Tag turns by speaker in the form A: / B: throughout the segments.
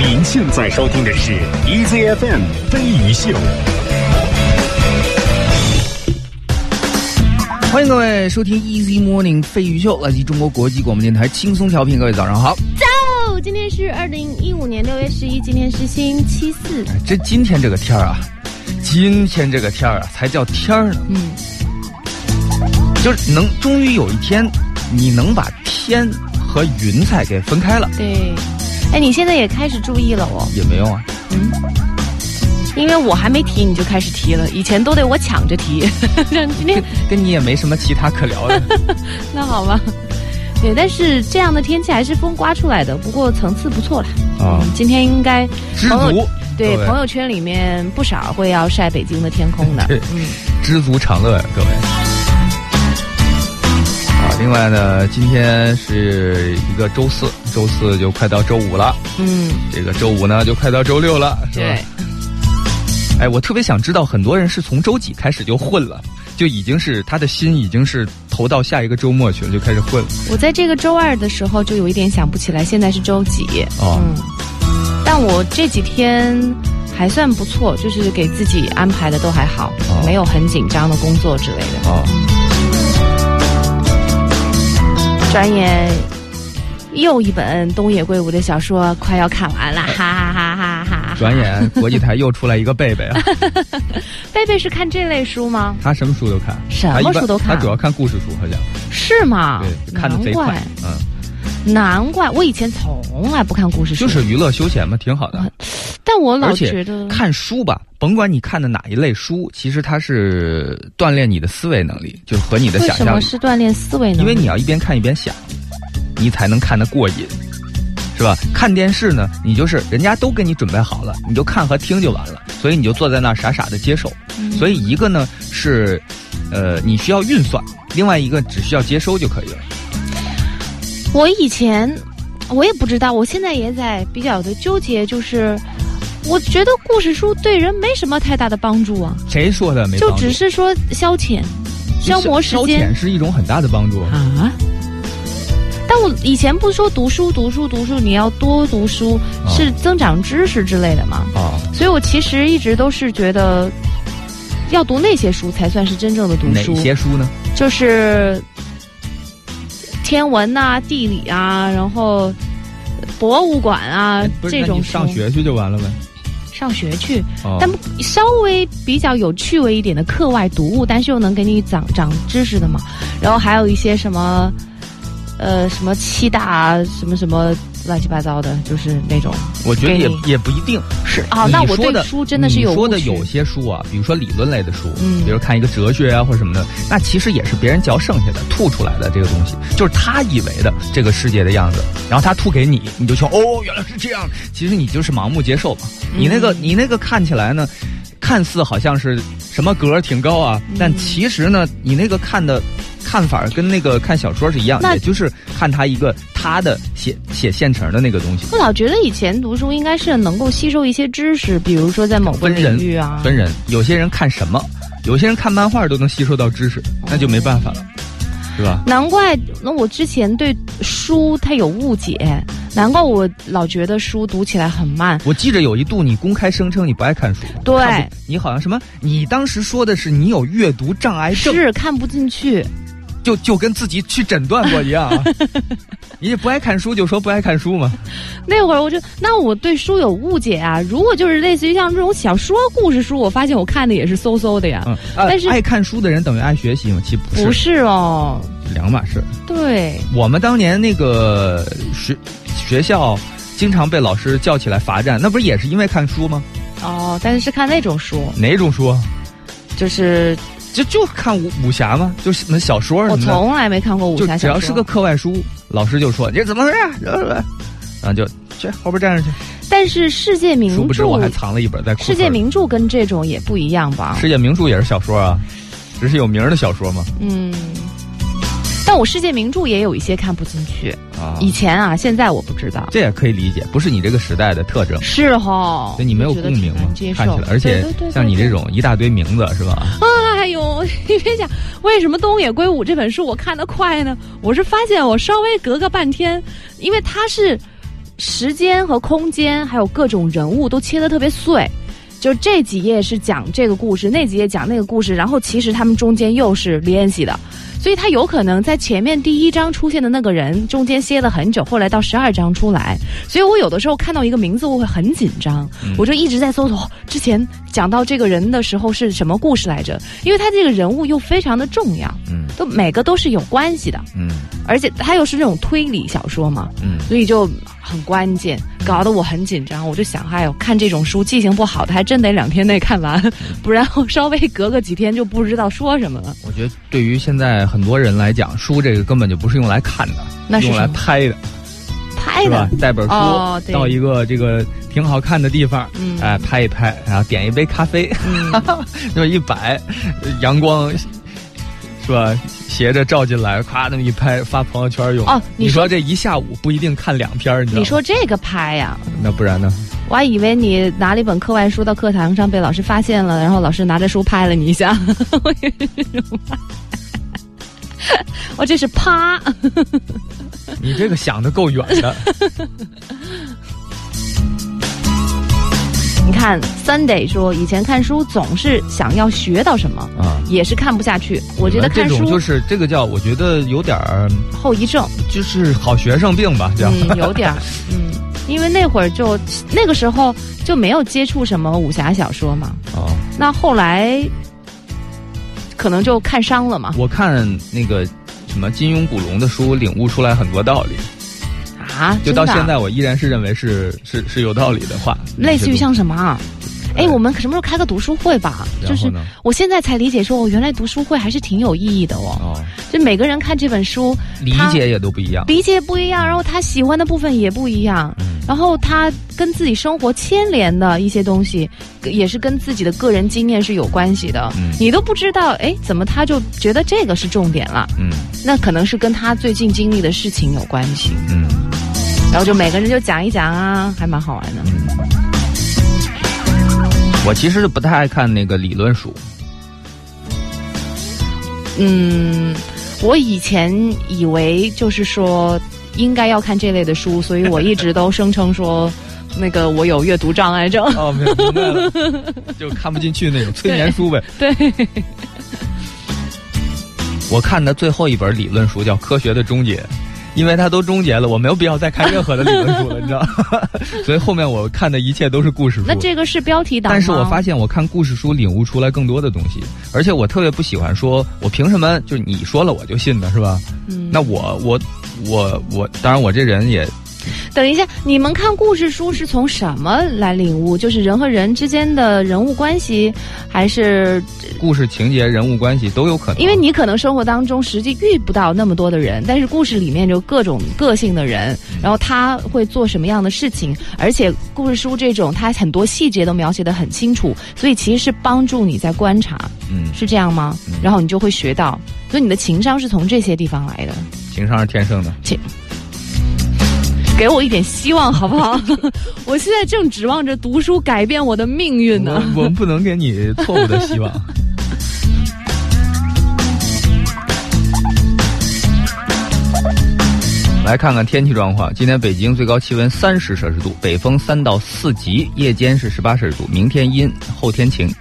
A: 您现在收听的是 EZFM 飞鱼秀。
B: 欢迎各位收听 Easy Morning 飞鱼秀，来自中国国际广播电台轻松调频。各位早上好。
C: 早，今天是二零一五年六月十一，今天是星期四。
B: 哎这今天这个天儿啊，今天这个天儿啊，才叫天儿呢。
C: 嗯，
B: 就是能终于有一天，你能把天和云彩给分开了，
C: 对。哎，你现在也开始注意了哦，
B: 也没用啊。
C: 嗯，因为我还没提你就开始提了，以前都得我抢着提。今天
B: 跟跟你也没什么其他可聊的。
C: 那好吧。对，但是这样的天气还是风刮出来的，不过层次不错啦。
B: 啊
C: 嗯，今天应该
B: 知
C: 朋友
B: 足，
C: 对朋友圈里面不少会要晒北京的天空的
B: 对。
C: 嗯，
B: 知足常乐呀，各位。啊，另外呢，今天是一个周四，周四就快到周五了，
C: 嗯，
B: 这个周五呢就快到周六了，是吧？
C: 对。
B: 哎，我特别想知道，很多人是从周几开始就混了，就已经是他的心已经是投到下一个周末去了，就开始混了。
C: 我在这个周二的时候就有一点想不起来，现在是周几？
B: 哦
C: 嗯，但我这几天还算不错，就是给自己安排的都还好，
B: 哦
C: 没有很紧张的工作之类的。
B: 哦，
C: 转眼又一本东野圭吾的小说快要看完了，哈哈哈哈哈哈！
B: 转眼国际台又出来一个贝贝啊，
C: 贝贝是看这类书吗？
B: 他什么书都看，
C: 什么书都看
B: 他主要看故事书，好像
C: 是吗？
B: 对，看的贼快，，嗯，
C: 难怪我以前从来不看故事书，
B: 就是娱乐休闲嘛，挺好的。
C: 但我老觉得
B: 看书吧，甭管你看的哪一类书，其实它是锻炼你的思维能力，就是和你的
C: 为什么
B: 想象力。
C: 是锻炼思维能力？
B: 因为你要一边看一边想，你才能看得过瘾，是吧？看电视呢，你就是人家都给你准备好了，你就看和听就完了，所以你就坐在那儿傻傻的接受。
C: 嗯
B: 所以一个呢是，呃，你需要运算，另外一个只需要接收就可以了。
C: 我以前我也不知道，我现在也在比较的纠结，就是我觉得故事书对人没什么太大的帮助啊，
B: 谁说的没
C: 就？只是说消遣、消磨时间
B: 消
C: 间
B: 遣是一种很大的帮助。
C: 啊。但我以前不是说读书、读书、读书，你要多读书，
B: 啊
C: 是增长知识之类的嘛？
B: 啊，
C: 所以我其实一直都是觉得，要读那些书才算是真正的读书
B: 哪
C: 书。
B: 些书呢？
C: 就是天文呐、地理啊，然后博物馆啊
B: 哎
C: 这种
B: 上学去就完了呗。
C: 上学去，
B: 哦
C: 但稍微比较有趣味一点的课外读物，但是又能给你长长知识的嘛。然后还有一些什么，呃，什么七大什么什么乱七八糟的，就是那种
B: 我觉得也也不一定
C: 是啊。那我对
B: 说的
C: 书真的是有
B: 你说的有些书啊，比如说理论类的书，
C: 嗯
B: 比如看一个哲学啊或者什么的，那其实也是别人嚼剩下的、吐出来的这个东西，就是他以为的这个世界的样子，然后他吐给你，你就说哦，原来是这样。其实你就是盲目接受嘛。你那个你那个看起来呢，看似好像是什么格挺高啊，但其实呢，你那个看的。看法跟那个看小说是一样的，也就是看他一个他的写写现成的那个东西。
C: 我老觉得以前读书应该是能够吸收一些知识，比如说在某个
B: 人
C: 领域啊，
B: 分人，有些人看什么，有些人看漫画都能吸收到知识，那就没办法了，是吧？
C: 难怪那我之前对书它有误解，难怪我老觉得书读起来很慢。
B: 我记着有一度你公开声称你不爱看书，
C: 对
B: 你好像什么，你当时说的是你有阅读障碍症，
C: 是看不进去，
B: 就就跟自己去诊断过一样啊。你也不爱看书就说不爱看书嘛，
C: 那会儿我就那我对书有误解啊。如果就是类似于像这种小说、故事书，我发现我看的也是嗖嗖的呀。
B: 嗯，啊
C: 但是
B: 爱看书的人等于爱学习吗？其实不是，
C: 不是哦，
B: 两码事。
C: 对，
B: 我们当年那个学学校经常被老师叫起来罚站，那不是也是因为看书吗？
C: 哦，但是是看那种书，
B: 哪种书啊？
C: 就是
B: 就就看武武侠吗？就是什么小说什
C: 我
B: 么的，
C: 从来没看过武侠小说。
B: 只要是个课外书，老师就说你这怎么回事啊？然后就去后边站着去。
C: 但是世界名
B: 殊不知我还，藏了一本在
C: 世界名著跟这种也不一样吧？
B: 世界名著也是小说啊，只是有名儿的小说嘛。
C: 嗯，但我世界名著也有一些看不进去。
B: 啊，
C: 以前啊，现在我不知道。
B: 这也可以理解，不是你这个时代的特征。
C: 是哈，
B: 所以你没有共鸣嘛
C: 难接？受
B: 看起来，而且像你这种一大堆名字是吧？
C: 哎呦，你别讲，为什么东野圭吾这本书我看得快呢？我是发现我稍微隔个半天，因为它是时间和空间，还有各种人物都切得特别碎。就这几页是讲这个故事，那几页讲那个故事，然后其实他们中间又是联系的，所以他有可能在前面第一章出现的那个人中间歇了很久，后来到十二章出来，所以我有的时候看到一个名字我会很紧张，我就一直在搜索之前讲到这个人的时候是什么故事来着，因为他这个人物又非常的重要，
B: 嗯。
C: 都每个都是有关系的，
B: 嗯。
C: 而且他又是那种推理小说嘛，
B: 嗯，
C: 所以就很关键，搞得我很紧张。我就想，哎呦，看这种书记性不好的，还真得两天内看完，不然我稍微隔个几天就不知道说什么了。
B: 我觉得对于现在很多人来讲，书这个根本就不是用来看的，
C: 那是用来
B: 拍的，
C: 拍的？，
B: 是吧带本书、到一个这个挺好看的地方，
C: 嗯
B: 哎，拍一拍，然后点一杯咖啡，
C: 嗯，
B: 就一摆，阳光是吧？斜着照进来，咵那么一拍，发朋友圈用。
C: 哦你说
B: 这一下午不一定看两篇，你知道吗？
C: 你说这个拍呀、
B: 那不然呢？
C: 我还以为你拿了一本课外书到课堂上被老师发现了，然后老师拿着书拍了你一下。我这是啪。
B: 你这个想的够远的。
C: 你看，Sunday 说以前看书总是想要学到什么，
B: 啊
C: 也是看不下去。我觉得看书
B: 就是这个叫，我觉得有点儿，
C: 后遗症，
B: 就是好学生病吧，叫。
C: 嗯，有点儿，嗯，因为那会儿就那个时候就没有接触什么武侠小说嘛，
B: 哦，
C: 那后来可能就看伤了嘛，
B: 我看那个什么金庸、古龙的书，领悟出来很多道理。
C: 啊，
B: 就到现在，我依然是认为是是是有道理的话。
C: 类似于像什么啊？哎，我们什么时候开个读书会吧？就是我现在才理解说，哦，原来读书会还是挺有意义的哦。
B: 哦，
C: 就每个人看这本书，
B: 理解也都不一样。
C: 理解不一样，然后他喜欢的部分也不一样，
B: 嗯
C: 然后他跟自己生活牵连的一些东西，也是跟自己的个人经验是有关系的。
B: 嗯
C: 你都不知道，哎，怎么他就觉得这个是重点了？
B: 嗯
C: 那可能是跟他最近经历的事情有关系。
B: 嗯
C: 然后就每个人就讲一讲啊，还蛮好玩的。
B: 嗯。我其实不太爱看那个理论书。
C: 嗯，我以前以为就是说应该要看这类的书，所以我一直都声称说。那个我有阅读障碍症，
B: 哦，明明白了，就看不进去那种催眠书呗。
C: 对，
B: 我看的最后一本理论书叫《科学的终结》，因为它都终结了，我没有必要再看任何的理论书了，你知道？所以后面我看的一切都是故事书。
C: 那这个是标题党？
B: 但是我发现我看故事书领悟出来更多的东西，而且我特别不喜欢说，我凭什么就是你说了我就信的，是吧？
C: 嗯
B: 那我我我我，当然我这人也
C: 等一下，你们看故事书是从什么来领悟？就是人和人之间的人物关系，还是
B: 故事情节、人物关系都有可能。
C: 因为你可能生活当中实际遇不到那么多的人，但是故事里面就各种个性的人，然后他会做什么样的事情，而且故事书这种它很多细节都描写的很清楚，所以其实是帮助你在观察，
B: 嗯，
C: 是这样吗？然后你就会学到，所以你的情商是从这些地方来的。
B: 情商是天生的。
C: 给我一点希望好不好？我现在正指望着读书改变我的命运呢。
B: 我我们不能给你错误的希望。来看看天气状况，今天北京最高气温三十摄氏度，北风三到四级，夜间是十八摄氏度，明天阴，后天晴。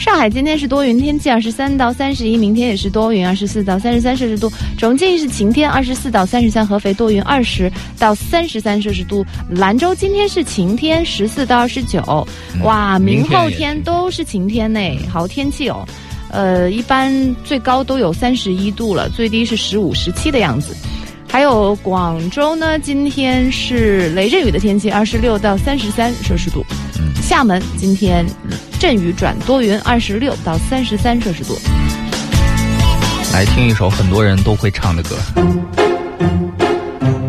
C: 上海今天是多云天气，二十三到三十一；明天也是多云，二十四到三十三摄氏度。重庆是晴天，二十四到三十三；合肥多云，二十到三十三摄氏度。兰州今天是晴天，十四到二十九。哇，明后天都是晴天呢，好天气哦。呃，一般最高都有三十一度了，最低是十五、十七的样子。还有广州呢，今天是雷阵雨的天气，二十六到三十三摄氏度。
B: 嗯，
C: 厦门今天阵雨转多云，二十六到三十三摄氏度。
B: 来听一首很多人都会唱的歌，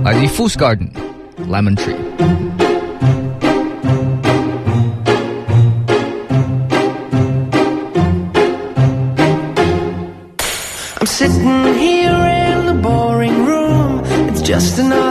B: 来自 Fools Garden，《Lemon Tree》。
D: I'm sitting here in the boring room. It's just another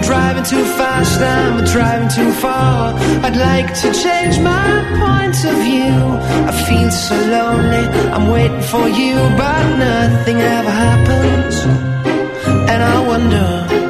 D: I'm driving too fast, I'm driving too far. I'd like to change my point of view. I feel so lonely, I'm waiting for you, but nothing ever happens. And I wonder,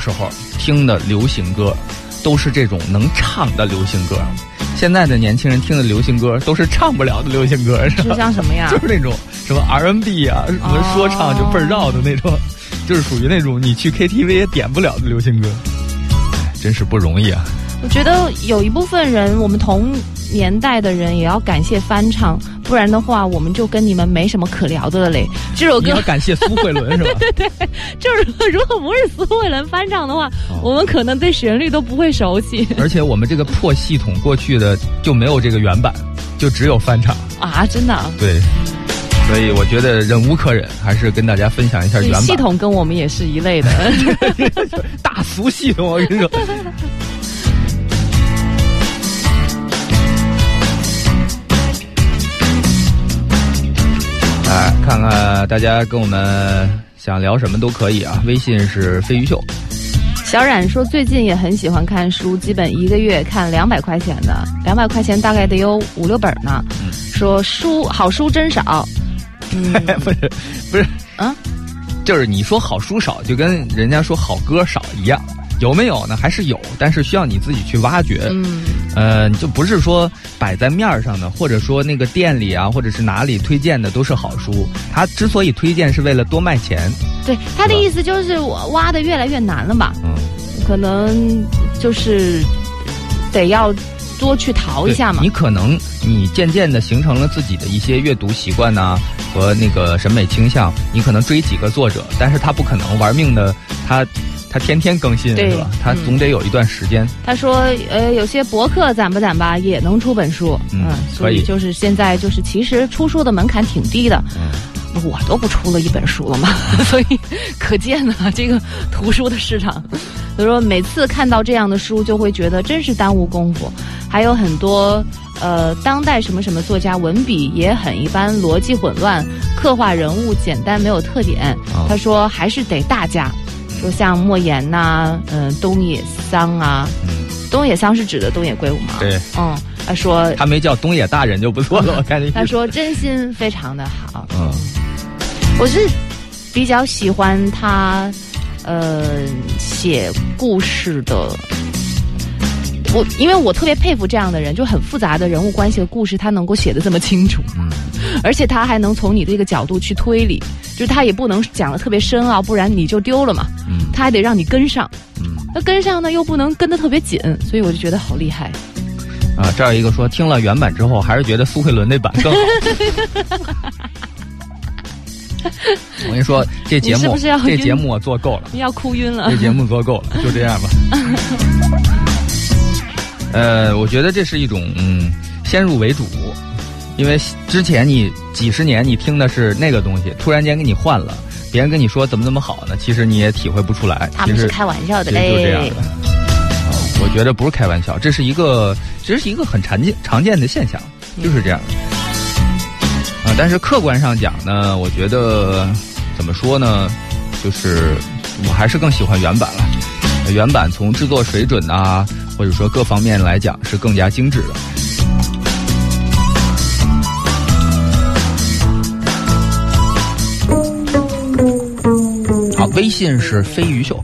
B: 时候听的流行歌，都是这种能唱的流行歌。现在的年轻人听的流行歌都是唱不了的流行歌，是吧？就？
C: 像什么呀？
B: 就是那种什么 R&B 啊，什么说唱就倍儿绕的那种，就是属于那种你去 KTV 也点不了的流行歌。哎真是不容易啊！
C: 我觉得有一部分人，我们同年代的人也要感谢翻唱，不然的话，我们就跟你们没什么可聊的了嘞。这首歌
B: 你要感谢苏慧伦 是吧？
C: 对对对就是如果不是苏慧伦翻唱的话，
B: 哦
C: 我们可能对旋律都不会熟悉
B: 而且我们这个破系统过去的就没有这个原版，就只有翻唱。
C: 啊！真的啊，
B: 对，所以我觉得忍无可忍，还是跟大家分享一下原版。
C: 系统跟我们也是一类的。
B: 大俗系统，我跟你说。哎，看看大家跟我们想聊什么都可以啊，微信是飞鱼秀。
C: 小冉说最近也很喜欢看书，基本一个月看两百块钱的，两百块钱大概得有五六本呢。说书好书真少，嗯
B: 不是，不是，
C: 啊，
B: 就是你说好书少，就跟人家说好歌少一样。有没有呢？还是有，但是需要你自己去挖掘。
C: 嗯，
B: 呃，就不是说摆在面儿上的，或者说那个店里啊，或者是哪里推荐的都是好书。他之所以推荐，是为了多卖钱。
C: 对，他的意思就是我挖的越来越难了吧，
B: 嗯，
C: 可能就是得要多去淘一下嘛
B: 你。可能你渐渐的形成了自己的一些阅读习惯呐、和那个审美倾向，你可能追几个作者，但是他不可能玩命的，他他天天更新
C: 对
B: 是吧？他
C: 嗯
B: 总得有一段时间。
C: 他说，呃，有些博客攒吧攒吧也能出本书，
B: 嗯
C: 所
B: 以
C: 以就是现在就是其实出书的门槛挺低的。
B: 嗯，
C: 我都不出了一本书了嘛，所以可见呢，这个图书的市场。所以说，每次看到这样的书，就会觉得真是耽误功夫。还有很多呃，当代什么什么作家文笔也很一般，逻辑混乱，刻画人物简单没有特点。
B: 啊
C: 他说还是得大家，说像莫言呐、嗯、东野桑啊，东野桑是指的东野圭吾吗？
B: 对，
C: 嗯，他说
B: 他没叫东野大人就不错了，我看这。
C: 他说真心非常的好。
B: 嗯，
C: 我是比较喜欢他，呃，写故事的。我因为我特别佩服这样的人，就很复杂的人物关系和故事，他能够写的这么清楚，而且他还能从你这个角度去推理，就是他也不能讲的特别深奥，不然你就丢了嘛。他还得让你跟上，那跟上呢又不能跟的特别紧，所以我就觉得好厉害。
E: 啊，这儿有一个说听了原版之后，还是觉得苏慧伦那版更好。我跟你说，这节目
C: 是不是要
E: 这节目我做够了，
C: 要哭晕了
E: 这。节目做够了，就这样吧。呃，我觉得这是一种嗯先入为主，因为之前你几十年你听的是那个东西，突然间给你换了，别人跟你说怎么怎么好呢？其实你也体会不出来。
C: 他们是开玩笑的
E: 嘞，就是这样的。。啊我觉得不是开玩笑，这是一个，这是一个很常见常见的现象，就是这样的。啊，但是客观上讲呢，我觉得怎么说呢，就是我还是更喜欢原版了。原版从制作水准啊，或者说各方面来讲是更加精致的。好，微信是飞鱼秀。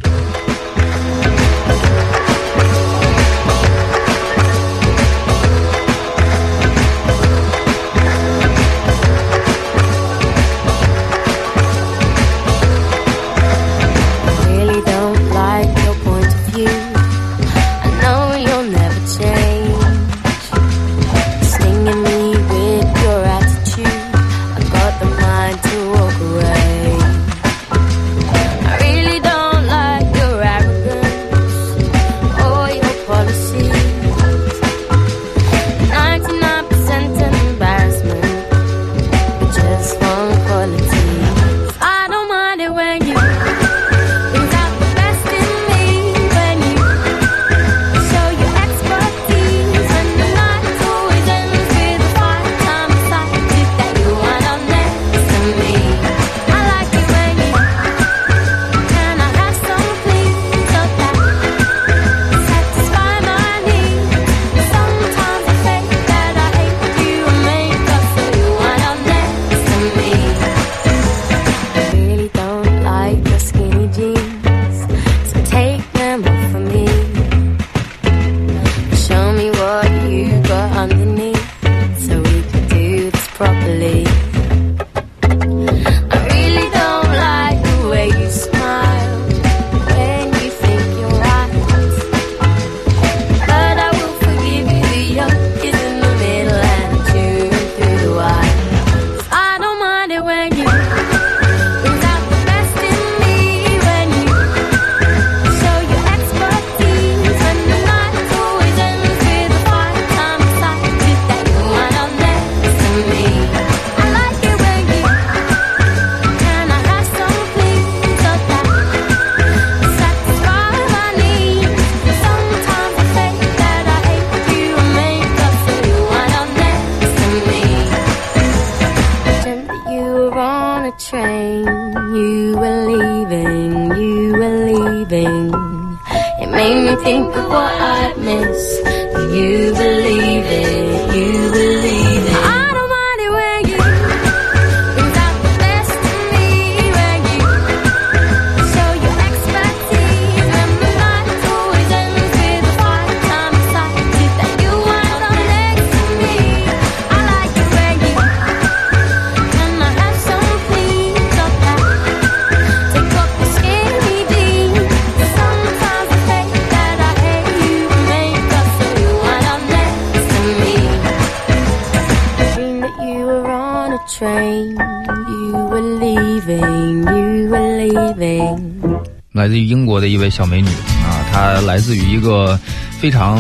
E: 个非常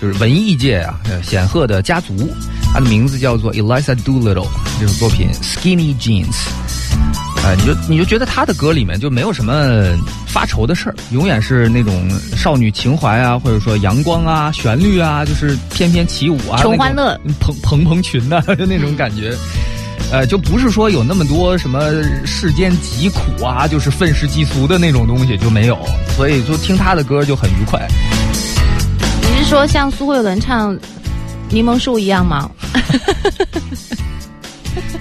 E: 就是文艺界啊呃显赫的家族，他的名字叫做 Eliza Doolittle。这首作品《Skinny Jeans》，啊，你就你就觉得他的歌里面就没有什么发愁的事儿，永远是那种少女情怀啊，或者说阳光啊、旋律啊，就是翩翩起舞啊，
C: 穷欢乐
E: 蓬蓬蓬裙呐、就那种感觉。呃，就不是说有那么多什么世间疾苦啊，就是愤世嫉俗的那种东西就没有，所以就听他的歌就很愉快。
C: 你是说像苏慧伦唱《柠檬树》一样吗？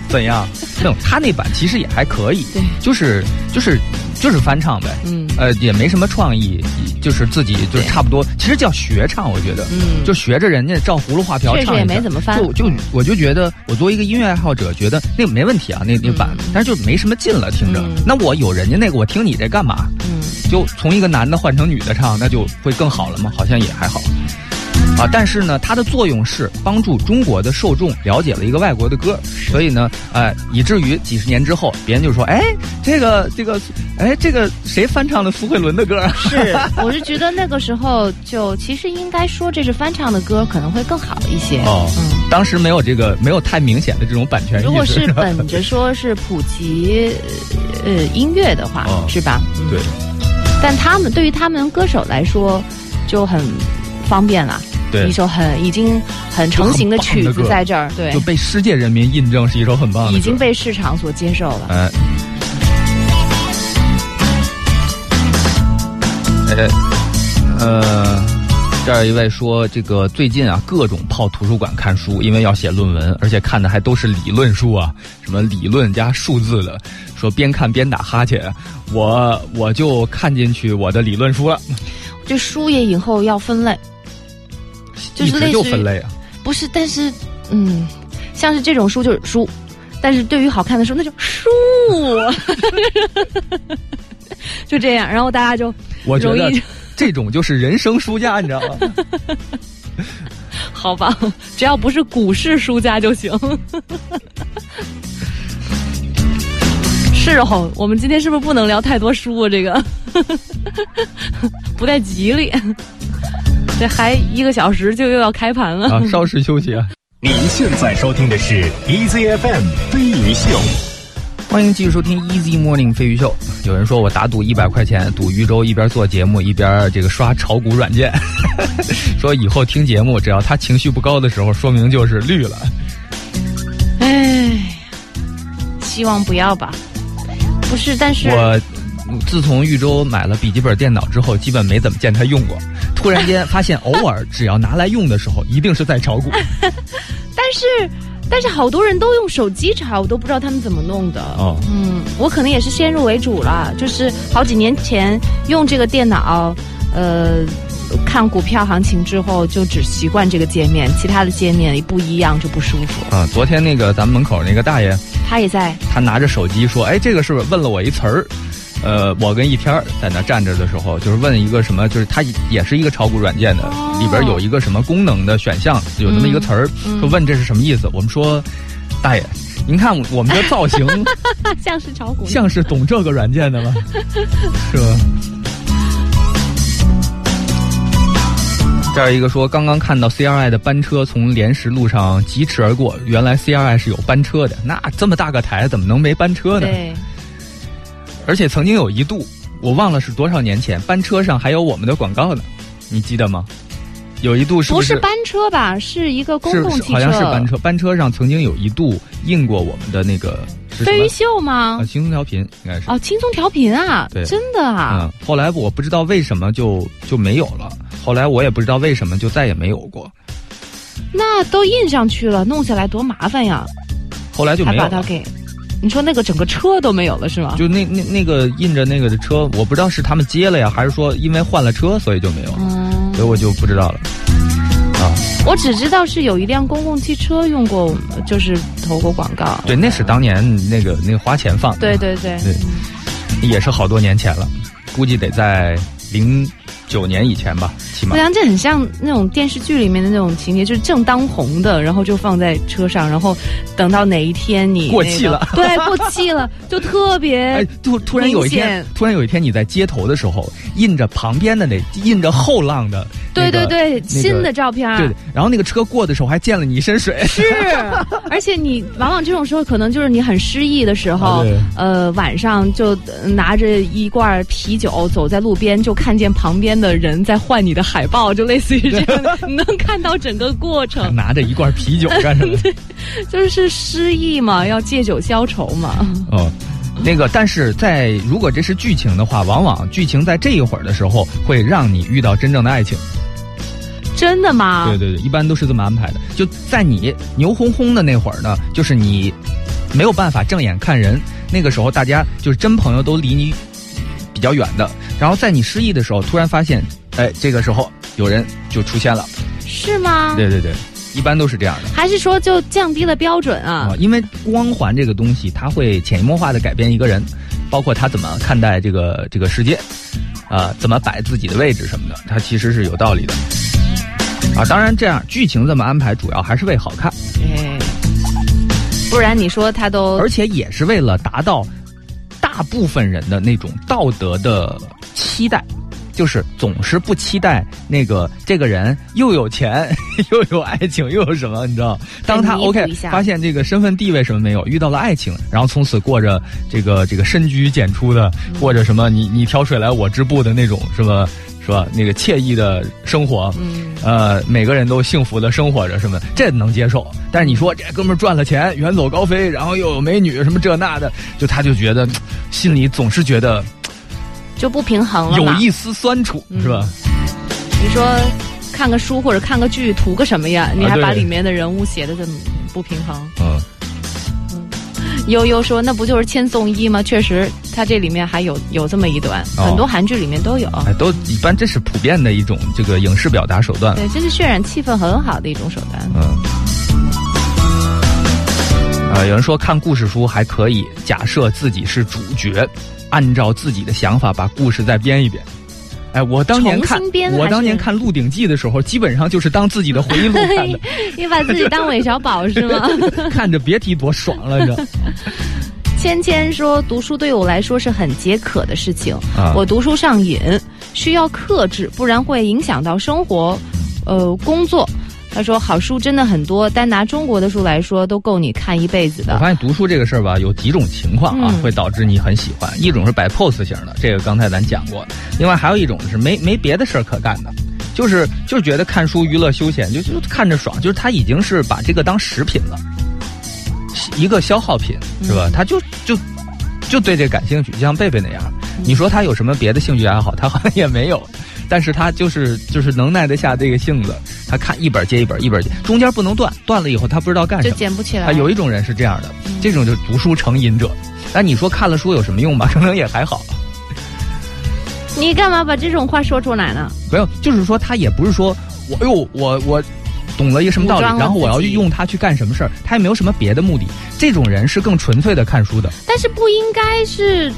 B: 怎样？没有，他那版其实也还可以，
C: 对
B: 就是就是就是翻唱呗，
C: 嗯
B: 呃，也没什么创意，就是自己就
C: 是
B: 差不多，其实叫学唱，我觉得，
C: 嗯
B: 就学着人家照葫芦画瓢唱
C: 也没怎么翻
B: 就就我就觉得，我作为一个音乐爱好者，觉得那个没问题啊，那那版，但是就没什么劲了，听着。
C: 嗯
B: 那我有人家那个，我听你这干嘛？
C: 嗯，
B: 就从一个男的换成女的唱，那就会更好了吗？好像也还好。啊，但是呢，它的作用是帮助中国的受众了解了一个外国的歌，所以呢，呃，以至于几十年之后，别人就说，哎，这个这个，哎，这个谁翻唱的苏慧伦的歌？
C: 是，我是觉得那个时候就其实应该说这是翻唱的歌可能会更好一些。
B: 哦，
C: 嗯。
B: 当时没有这个没有太明显的这种版权。
C: 如果是本着说是普及呃音乐的话，
B: 哦
C: 是吧？嗯
B: 对，
C: 但他们对于他们歌手来说就很方便了。
B: 对
C: 一首很已经很成型的曲子在这儿，对
B: 就，被世界人民印证是一首很棒的。
C: 已经被市场所接受了。
B: 呃，呃，呃，这儿一位说，这个最近啊，各种泡图书馆看书，因为要写论文，而且看的还都是理论书啊，什么理论加数字的，说边看边打哈欠，我我就看进去我的理论书了，
C: 这书也以后要分类，就是类
B: 分类啊。
C: 不是，但是嗯，像是这种书就是书，但是对于好看的书那就书 就这样，然后大家就
B: 我觉得 这种就是人生输家，你知道吗？
C: 好吧，只要不是股市输家就行。是哦，我们今天是不是不能聊太多书啊？这个不太吉利。这还一个小时就又要开盘了。
B: 啊，稍事休息啊。
A: 您现在收听的是 EZFM 飞鱼秀。
B: 欢迎继续收听 Easy Morning 飞鱼秀。有人说我打赌一百块钱赌豫州，一边做节目一边这个刷炒股软件，说以后听节目只要他情绪不高的时候，说明就是绿了。
C: 唉，希望不要吧。不是，但是
B: 我自从豫州买了笔记本电脑之后，基本没怎么见他用过。突然间发现，偶尔只要拿来用的时候，一定是在炒股。
C: 但是但是好多人都用手机查，我都不知道他们怎么弄的。
B: 哦
C: 嗯，我可能也是先入为主了，就是好几年前用这个电脑，呃。看股票行情之后，就只习惯这个界面，其他的界面不一样就不舒服。
B: 啊，昨天那个咱们门口那个大爷，
C: 他也在，
B: 他拿着手机说：“哎，这个是不是问了我一词儿。”呃，我跟一天儿在那站着的时候，就是问一个什么，就是它也是一个炒股软件的，
C: 哦
B: 里边有一个什么功能的选项，有那么一个词儿，
C: 嗯
B: 说问这是什么意思？我们说，大爷，您看我们的 造型
C: 像是炒股。
B: 像是懂这个软件的吗？是吧？这儿一个说，刚刚看到 CRI 的班车从莲石路上疾驰而过，原来 CRI 是有班车的，那这么大个台怎么能没班车呢？
C: 对，
B: 而且曾经有一度，我忘了是多少年前，班车上还有我们的广告呢，你记得吗？有一度是是
C: 不是班车吧？是一个公共汽车，
B: 好像是班车，班车上曾经有一度印过我们的那个
C: 飞鱼？秀吗
B: 啊，？轻松调频应该是。
C: 哦，轻松调频啊，
B: 对
C: 真的啊，
B: 嗯，后来我不知道为什么就就没有了，后来我也不知道为什么就再也没有过，
C: 那都印上去了，弄下来多麻烦呀，
B: 后来就没有了。
C: 把它给，你说那个整个车都没有了是吗？
B: 就那那那个印着那个的车，我不知道是他们接了呀，还是说因为换了车所以就没有了，
C: 嗯
B: 所以我就不知道了。
C: 啊我只知道是有一辆公共汽车用过就是投过广告。
B: 对，那是当年那个那个花钱放的。
C: 对对对，
B: 对也是好多年前了，估计得在零九年以前吧，起码
C: 不。然这很像那种电视剧里面的那种情节，就是正当红的，然后就放在车上，然后等到哪一天你、那个、
B: 过气了
C: 对，过气了，就特别
B: 哎，突突然有一天，突然有一天你在街头的时候，印着旁边的那印着后浪的、
C: 对对对，
B: 那个
C: 新的照片儿
B: 对，然后那个车过的时候还溅了你一身水。
C: 是，而且你往往这种时候，可能就是你很失意的时候呃，晚上就呃拿着一罐啤酒走在路边，就看见旁边 的人在换你的海报，就类似于这样的，你能看到整个过程，
B: 拿着一罐啤酒干什么？
C: 就是失意嘛，要借酒消愁嘛。
B: 哦，那个，但是在如果这是剧情的话，往往剧情在这一会儿的时候会让你遇到真正的爱情。
C: 真的吗？
B: 对对对，一般都是这么安排的。就在你牛哄哄的那会儿呢，就是你没有办法正眼看人。那个时候，大家就是真朋友都离你比较远的。然后在你失意的时候，突然发现，哎，这个时候有人就出现了。
C: 是吗？
B: 对对对，一般都是这样的。
C: 还是说就降低了标准啊？
B: 啊，因为光环这个东西，它会潜移默化的改变一个人，包括他怎么看待这个这个世界，啊，怎么摆自己的位置什么的，它其实是有道理的。啊，当然这样剧情这么安排，主要还是为好看，
C: 哎，不然你说他都
B: 而且也是为了达到大部分人的那种道德的期待。就是总是不期待那个这个人又有钱 又有爱情又有什么，你知道？当他 OK 发现这个身份地位什么没有，遇到了爱情，然后从此过着这个这个深居简出的，过着什么你你挑水来我织布的那种是吧？是吧？那个惬意的生活，
C: 嗯，
B: 呃，每个人都幸福的生活着，什么这能接受？但是你说这哥们赚了钱，远走高飞，然后又有美女，什么这那的，就他就觉得心里总是觉得
C: 就不平衡了。
B: 有一丝酸楚，是吧？
C: 你说看个书或者看个剧图个什么呀？你还把里面的人物写的这么不平衡？
B: 嗯。
C: 悠悠说那不就是千颂伊吗？确实，他这里面还有有这么一段，
B: 哦
C: 很多韩剧里面都有。
B: 哎，都一般，这是普遍的一种这个影视表达手段。
C: 对，这是渲染气氛很好的一种手段。
B: 嗯。呃，有人说看故事书还可以假设自己是主角，按照自己的想法把故事再编一遍。哎，我当年看我当年看《鹿鼎记》的时候，基本上就是当自己的回忆录看的，
C: 你把自己当韦小宝是吗？
B: 看着别提多爽了，你知道？
C: 芊芊说，读书对我来说是很解渴的事情。
B: 啊
C: 我读书上瘾，需要克制，不然会影响到生活，呃，工作。他说，好书真的很多，单拿中国的书来说，都够你看一辈子的。
B: 我发现读书这个事儿吧，有几种情况啊，
C: 嗯
B: 会导致你很喜欢。一种是摆 pose 型的，这个刚才咱讲过；另外还有一种是没没别的事儿可干的，就是就是觉得看书娱乐休闲，就就看着爽，就是他已经是把这个当食品了，一个消耗品是吧？他就就就对这感兴趣，就像贝贝那样。你说他有什么别的兴趣爱好？他好像也没有。但是他就是就是能耐得下这个性子，他看一本接一本，一本接中间不能断，断了以后他不知道干什么就。
C: 捡不起来。
B: 啊，有一种人是这样的，这种就是读书成瘾者。那你说看了书有什么用吧？可能也还好。
C: 你干嘛把这种话说出来呢？
B: 没有，就是说他也不是说我，哎呦，我我懂了一个什么道理然后我要用它去干什么事儿，他也没有什么别的目的。这种人是更纯粹的看书的，
C: 但是不应该是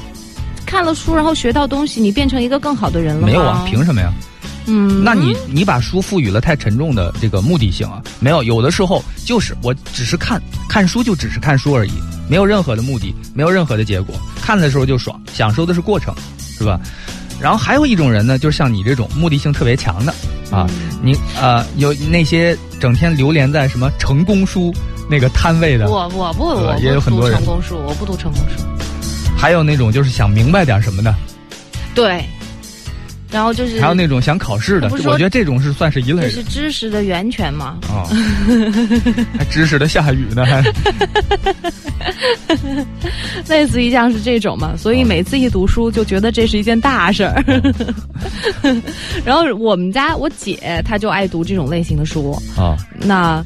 C: 看了书然后学到东西，你变成一个更好的人了吗？
B: 没有啊？凭什么呀？
C: 嗯，
B: 那你你把书赋予了太沉重的这个目的性啊？没有，有的时候就是我只是看看书，就只是看书而已，没有任何的目的，没有任何的结果。看的时候就爽，享受的是过程，是吧？然后还有一种人呢，就是像你这种目的性特别强的啊，你呃有那些整天流连在什么成功书那个摊位的，
C: 我我不我不读
B: 也有很多人
C: 成功书，我不读成功书。
B: 还有那种就是想明白点什么的，
C: 对，然后就是
B: 还有那种想考试的，我觉得这种是算是一类
C: 是知识的源泉嘛。
B: 啊，还知识的下雨呢，还。
C: 类似于像是这种嘛，所以每次一读书就觉得这是一件大事儿。然后我们家我姐她就爱读这种类型的书，
B: 啊，
C: 那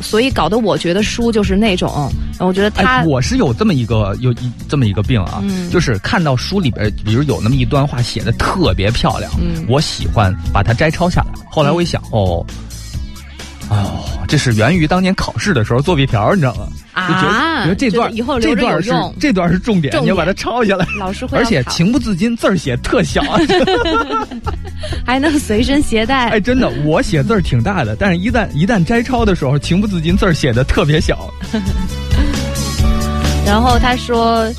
C: 所以搞得我觉得书就是那种，我觉得他、
B: 哎，我是有这么一个有一这么一个病啊，
C: 嗯
B: 就是看到书里边，比如有那么一段话写的特别漂亮，
C: 嗯
B: 我喜欢把它摘抄下来。后来我一想，哦，哦，这是源于当年考试的时候作弊条，你知道吗？就觉得
C: 啊
B: 觉得这段这段是这段是重点，
C: 重
B: 你要把它抄下来。
C: 老师会
B: 而且情不自禁，字儿写特小。
C: 还能随身携带。
B: 哎，真的，我写字儿挺大的，但是一旦一旦摘抄的时候，情不自禁字儿写的特别小。
C: 然后他说，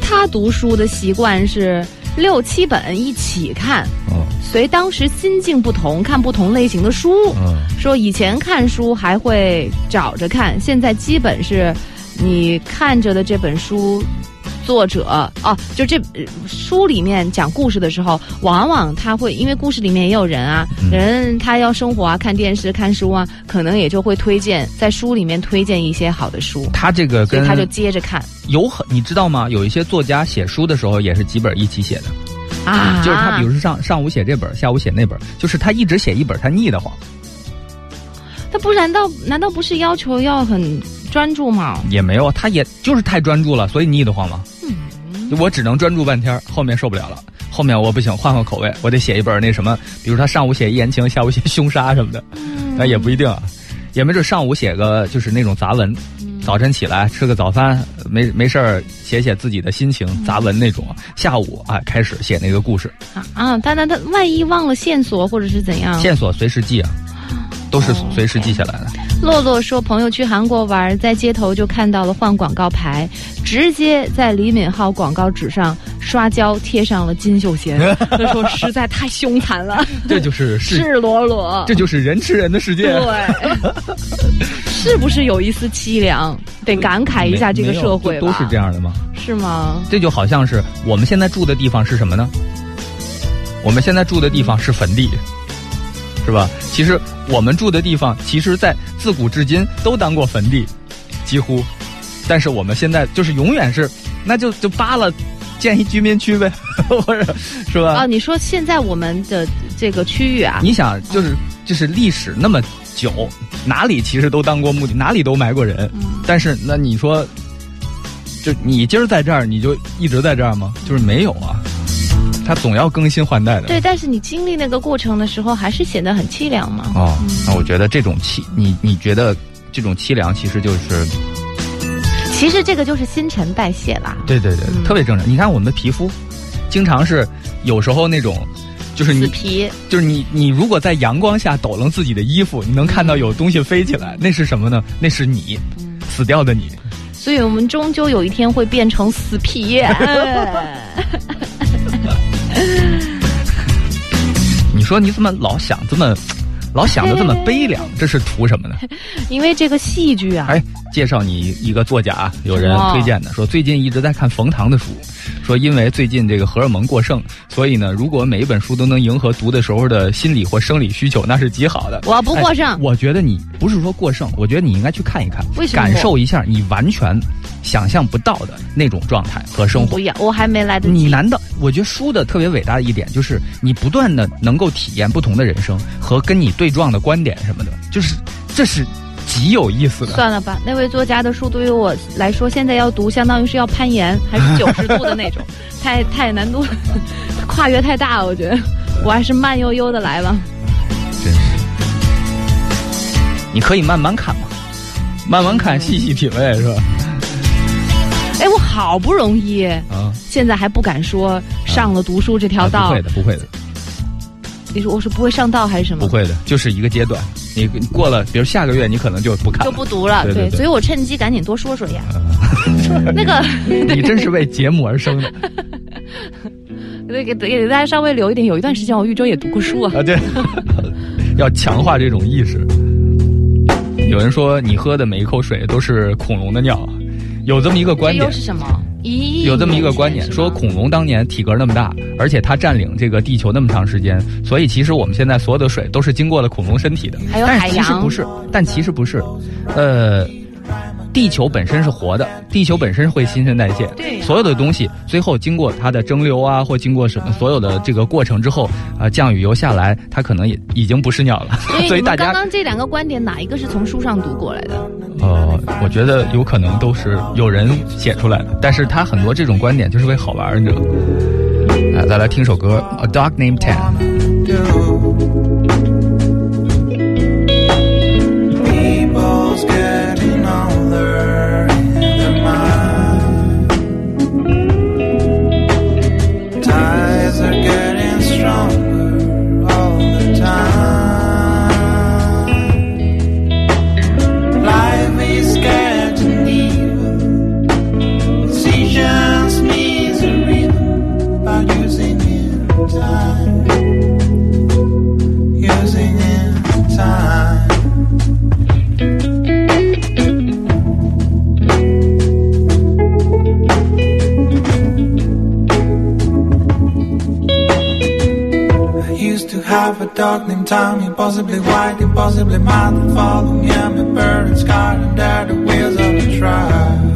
C: 他读书的习惯是六七本一起看，
B: 哦
C: 随当时心境不同，看不同类型的书。
B: 嗯。
C: 说以前看书还会找着看，现在基本是你看着的这本书。作者哦，就这呃书里面讲故事的时候，往往他会因为故事里面也有人啊，
B: 嗯
C: 人他要生活啊，看电视、看书啊，可能也就会推荐在书里面推荐一些好的书，
B: 他这个跟
C: 所以他就接着看
B: 有很，你知道吗？有一些作家写书的时候也是几本一起写的，
C: 啊，
B: 就是他，比如说上上午写这本，下午写那本，就是他一直写一本，他腻得慌。
C: 他不难道难道不是要求要很专注吗？
B: 也没有，他也就是太专注了，所以腻得慌嘛。我只能专注半天，后面受不了了。后面我不行，换换口味，我得写一本那什么，比如他上午写言情，下午写凶杀什么的，那也不一定啊，也没准上午写个就是那种杂文，早晨起来吃个早饭，没没事儿写写自己的心情，杂文那种。下午啊开始写那个故事，
C: 啊啊，他他他万一忘了线索或者是怎样？
B: 线索随时记啊，都是
C: 哦
B: 随时记下来的。
C: 洛洛说，朋友去韩国玩，在街头就看到了换广告牌，直接在李敏镐广告纸上刷胶贴上了金秀贤。他说实在太凶残了，
B: 这就是是，
C: 赤裸裸。
B: 这就是人吃人的世界。
C: 对，是不是有一丝凄凉？得感慨一下这个社会吧？
B: 都是这，样的吗？
C: 是吗？
B: 这就好像是我们现在住的地方是什么呢？我们现在住的地方是坟地，是吧？其实我们住的地方，其实在自古至今都当过坟地，几乎。但是我们现在就是永远是，那就就扒了，建一居民区呗，或者是吧？
C: 啊，你说现在我们的这个区域啊，
B: 你想，就是就是历史那么久，哪里其实都当过墓地，哪里都埋过人。
C: 嗯
B: 但是那你说，就你今儿在这儿，你就一直在这儿吗？就是没有啊，它总要更新换代的。
C: 对，但是你经历那个过程的时候，还是显得很凄凉嘛。
B: 哦，那我觉得这种凄，你你觉得这种凄凉，其实就是
C: 其实这个就是新陈代谢啦。
B: 对对对，
C: 嗯
B: 特别正常。你看我们的皮肤，经常是有时候那种。就是你，
C: 死皮，
B: 就是你，你如果在阳光下抖楞自己的衣服，你能看到有东西飞起来，那是什么呢？那是你，死掉的你。
C: 所以我们终究有一天会变成死皮。
B: 说你怎么老想这么，老想的这么悲凉？这是图什么呢？
C: 因为这个戏剧啊，
B: 哎，介绍你一个作家，有人推荐的，说最近一直在看冯唐的书，说因为最近这个荷尔蒙过剩，所以呢，如果每一本书都能迎合读的时候的心理或生理需求，那是极好的。
C: 我不过剩
B: 哎我觉得你不是说过剩，我觉得你应该去看一看，
C: 为什么
B: 感受一下你完全想象不到的那种状态和生活
C: 不。要，我还没来得及。
B: 你难道我觉得书的特别伟大的一点就是你不断的能够体验不同的人生和跟你对撞的观点什么的，就是这是极有意思的。
C: 算了吧，那位作家的书对于我来说，现在要读，相当于是要攀岩，还是九十度的那种，太太难度，跨越太大了，我觉得，我还是慢悠悠的来吧。
B: 真是，你可以慢慢看嘛，慢慢看，细细品味，是吧？
C: 哎，我好不容易，
B: 啊，
C: 现在还不敢说上了读书这条道。
B: 啊不会的，不会的，
C: 你说我是不会上道还是什么？
B: 不会的，就是一个阶段。你你过了，比如下个月，你可能就不看。
C: 就不读了，
B: 对对对
C: 所以我趁机赶紧多说说呀。那个，
B: 你真是为节目而生的
C: 给给给大家稍微留一点，有一段时间我豫州也读过书啊。
B: 啊！对，要强化这种意识。有人说你喝的每一口水都是恐龙的尿，有这么一个观点
C: 这又。是什么？咦，
B: 有这么一个观点，说恐龙当年体格那么大，而且它占领这个地球那么长时间，所以其实我们现在所有的水都是经过了恐龙身体的。
C: 还有
B: 但是
C: 海洋
B: 其实不是，但其实不是，呃，地球本身是活的，地球本身会新陈代谢，
C: 对
B: 所有的东西最后经过它的蒸馏啊，或经过什么所有的这个过程之后，啊、降雨油下来，它可能也已经不是鸟了，
C: 所以
B: 大家
C: 刚刚这两个观点哪一个是从书上读过来的？
B: 呃，我觉得有可能都是有人写出来的，但是他很多这种观点就是为好玩儿，你知道吗？来，再来听首歌《A Dog Named Ten》。
F: I used to have a dog named Tommy, possibly white, impossibly mild, and follow me. I'm a bird and scarred and there the wheels of the truck.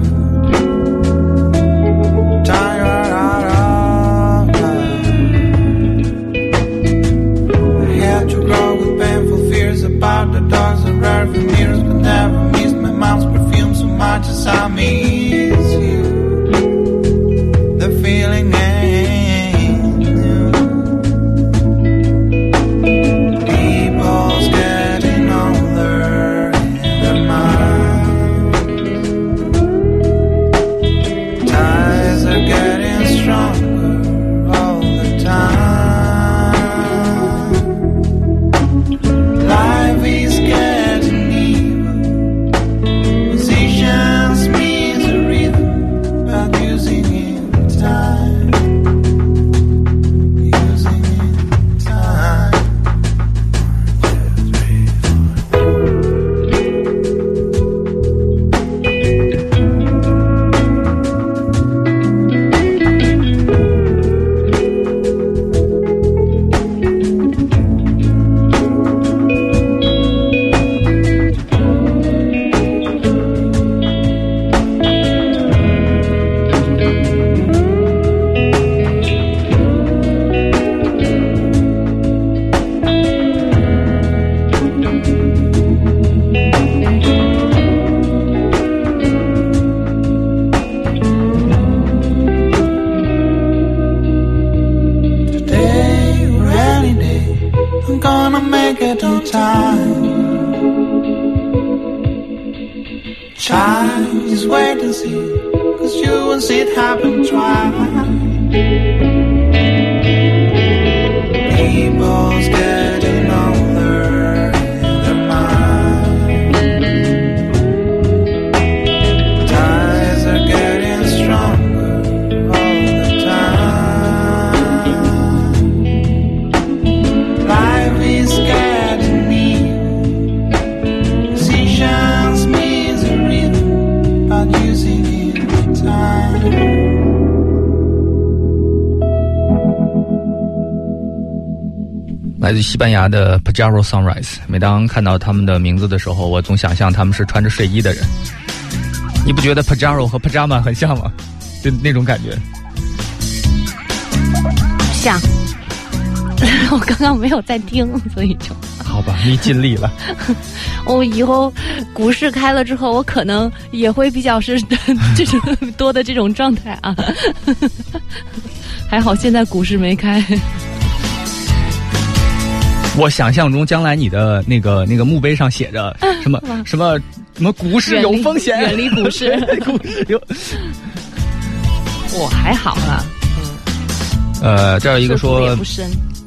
B: 牙的 Pajaro Sunrise。每当看到他们的名字的时候，我总想象他们是穿着睡衣的人。你不觉得 Pajaro 和 Pajama 很像吗？就那种感觉。
C: 像。我刚刚没有在听，所以就
B: 好吧，你尽力了。
C: 我以后股市开了之后，我可能也会比较是这 种多的这种状态啊。还好现在股市没开。
B: 我想象中将来你的那个那个墓碑上写着什么什么什么股市有风险，
C: 远离股市，
B: 股市有。
C: 我还好了，
B: 呃，这儿有一个说。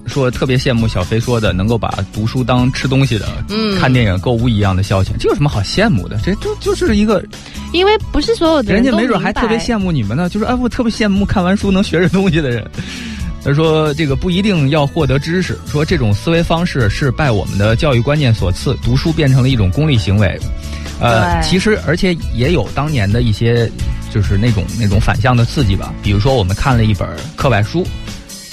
B: 说特别羡慕小飞说的，能够把读书当吃东西的，嗯，看电影、购物一样的消遣，这有什么好羡慕的？这就就是一个，
C: 因为不是所有的
B: 人家没准还特别羡慕你们呢，就是哎，我特别羡慕看完书能学着东西的人。他说这个不一定要获得知识，说这种思维方式是拜我们的教育观念所赐，读书变成了一种功利行为。呃，其实而且也有当年的一些就是那种那种反向的刺激吧，比如说我们看了一本课外书。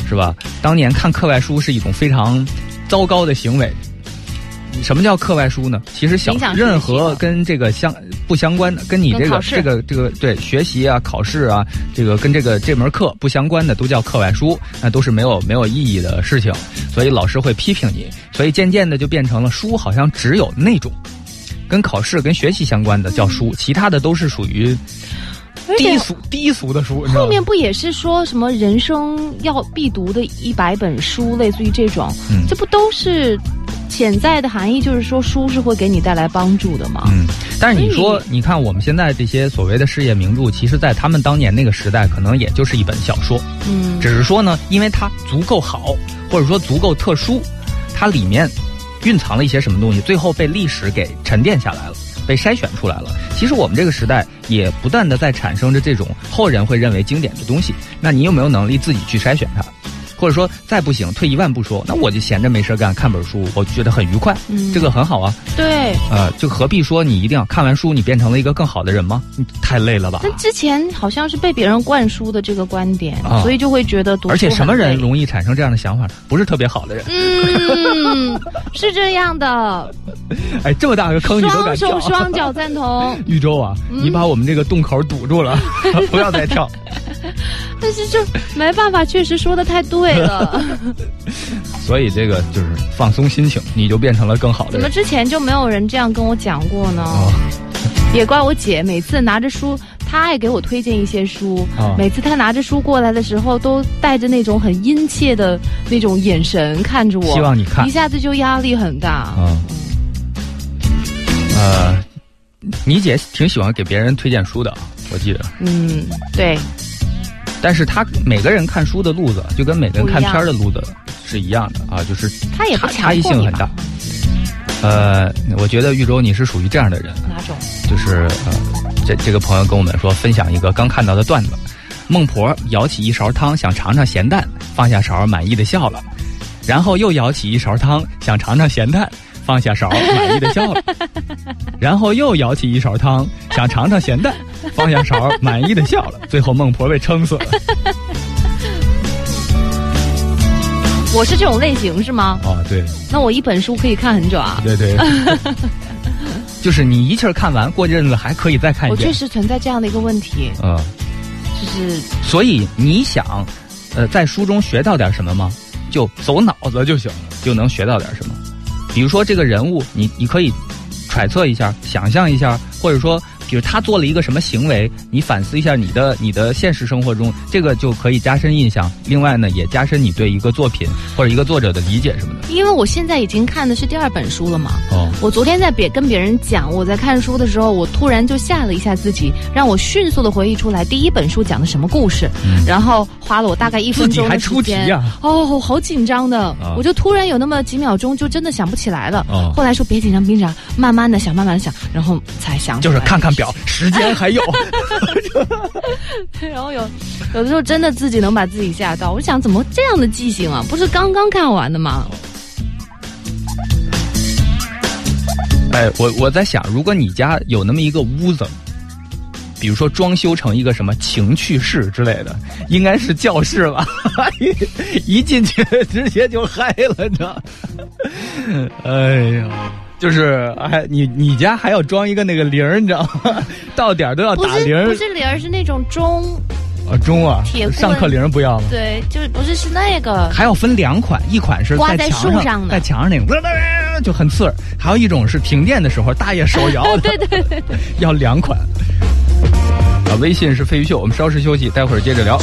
B: 是吧？当年看课外书是一种非常糟糕的行为。什么叫课外书呢？其实小任何跟这个相不相关的，跟你这个这个这个对学习啊、考试啊，这个跟这个这门课不相关的，都叫课外书，那都是没有没有意义的事情。所以老师会批评你。所以渐渐的就变成了书，好像只有那种跟考试、跟学习相关的叫书，其他的都是属于。低俗低俗的书，
C: 后面不也是说什么人生要必读的一百本书，类似于这种，这不都是潜在的含义？就是说书是会给你带来帮助的嘛？
B: 嗯，但是你说，你看我们现在这些所谓的事业名著，其实在他们当年那个时代，可能也就是一本小说。
C: 嗯，
B: 只是说呢，因为它足够好，或者说足够特殊，它里面蕴藏了一些什么东西，最后被历史给沉淀下来了。被筛选出来了。其实我们这个时代也不断的在产生着这种后人会认为经典的东西。那你有没有能力自己去筛选它？或者说再不行，退一万步说，那我就闲着没事干，看本书，我觉得很愉快，这个很好啊。
C: 对。
B: 呃，就何必说你一定要看完书，你变成了一个更好的人吗？太累了吧。
C: 那之前好像是被别人灌输的这个观点，所以就会觉得读。
B: 而且什么人容易产生这样的想法？不是特别好的人。
C: 嗯，是这样的。
B: 哎，这么大个坑你都敢
C: 跳？双手双脚赞同。
B: 玉州啊，你把我们这个洞口堵住了，不要再跳。
C: 但是这没办法，确实说的太对了。
B: 所以这个就是放松心情，你就变成了更好的。
C: 怎么之前就没有人这样跟我讲过呢？也怪我姐，每次拿着书，她爱给我推荐一些书。每次她拿着书过来的时候，都带着那种很殷切的那种眼神看着我，
B: 希望你看，
C: 一下子就压力很大。
B: 嗯。呃，你姐挺喜欢给别人推荐书的，我记得。
C: 嗯，对。
B: 但是他每个人看书的路子，就跟每个人看片的路子是一样的啊，就是
C: 他也不
B: 差异性很大。呃，我觉得玉州你是属于这样的人。
C: 哪种？
B: 就是呃，这这个朋友跟我们说，分享一个刚看到的段子：孟婆舀起一勺汤，想尝尝咸淡，放下勺，满意的笑了，然后又舀起一勺汤，想尝尝咸淡。放下勺，满意的笑了，然后又舀起一勺汤，想尝尝咸淡。放下勺，满意的笑了。最后孟婆被撑死了。
C: 我是这种类型是吗？
B: 哦，对。
C: 那我一本书可以看很久啊。
B: 对对。就是你一气儿看完，过阵子还可以再看一
C: 遍。我确实存在这样的一个问题。
B: 嗯。
C: 就是。
B: 所以你想，呃，在书中学到点什么吗？就走脑子就行了，就能学到点什么。比如说这个人物，你你可以揣测一下，想象一下，或者说
G: 比如他做了一个什么行为，你反思一下你的你的现实生活中，这个就可以加深印象。另外呢，也加深你对一个作品或者一个作者的理解什么的。
C: 因为我现在已经看的是第二本书了嘛。
G: 哦
C: 我昨天在别跟别人讲我在看书的时候，我突然就吓了一下自己，让我迅速的回忆出来第一本书讲的什么故事，然后花了我大概一分钟
G: 还
C: 的时间。
G: 出题呀
C: 哦，好紧张的，
G: 啊
C: 我就突然有那么几秒钟就真的想不起来了。
G: 哦
C: 后来说别紧张，别紧张，慢慢的想，慢慢的想，然后才想。
G: 就是看看表，时间还有。
C: 然后有有的时候真的自己能把自己吓到，我想怎么这样的记性啊？不是刚刚看完的吗？
G: 哎，我我在想，如果你家有那么一个屋子，比如说装修成一个什么情趣室之类的，应该是教室吧？一 一进去直接就嗨了，你知道？哎呀。就是还你你家还要装一个那个铃儿，你知道吗？到点儿都要打铃儿
C: 不是铃儿，是那种钟，
G: 啊，钟啊
C: 铁，
G: 上课铃儿不要吗？
C: 对，就是不是是那个。
G: 还要分两款，一款是
C: 挂在树上的
G: 在墙上那种，就很刺耳；还有一种是停电的时候大爷手摇的，对对对，要两款。啊，微信是飞鱼秀，我们稍事休息，待会儿接着聊。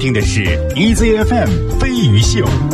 H: 听的是 EZFM 飞鱼秀。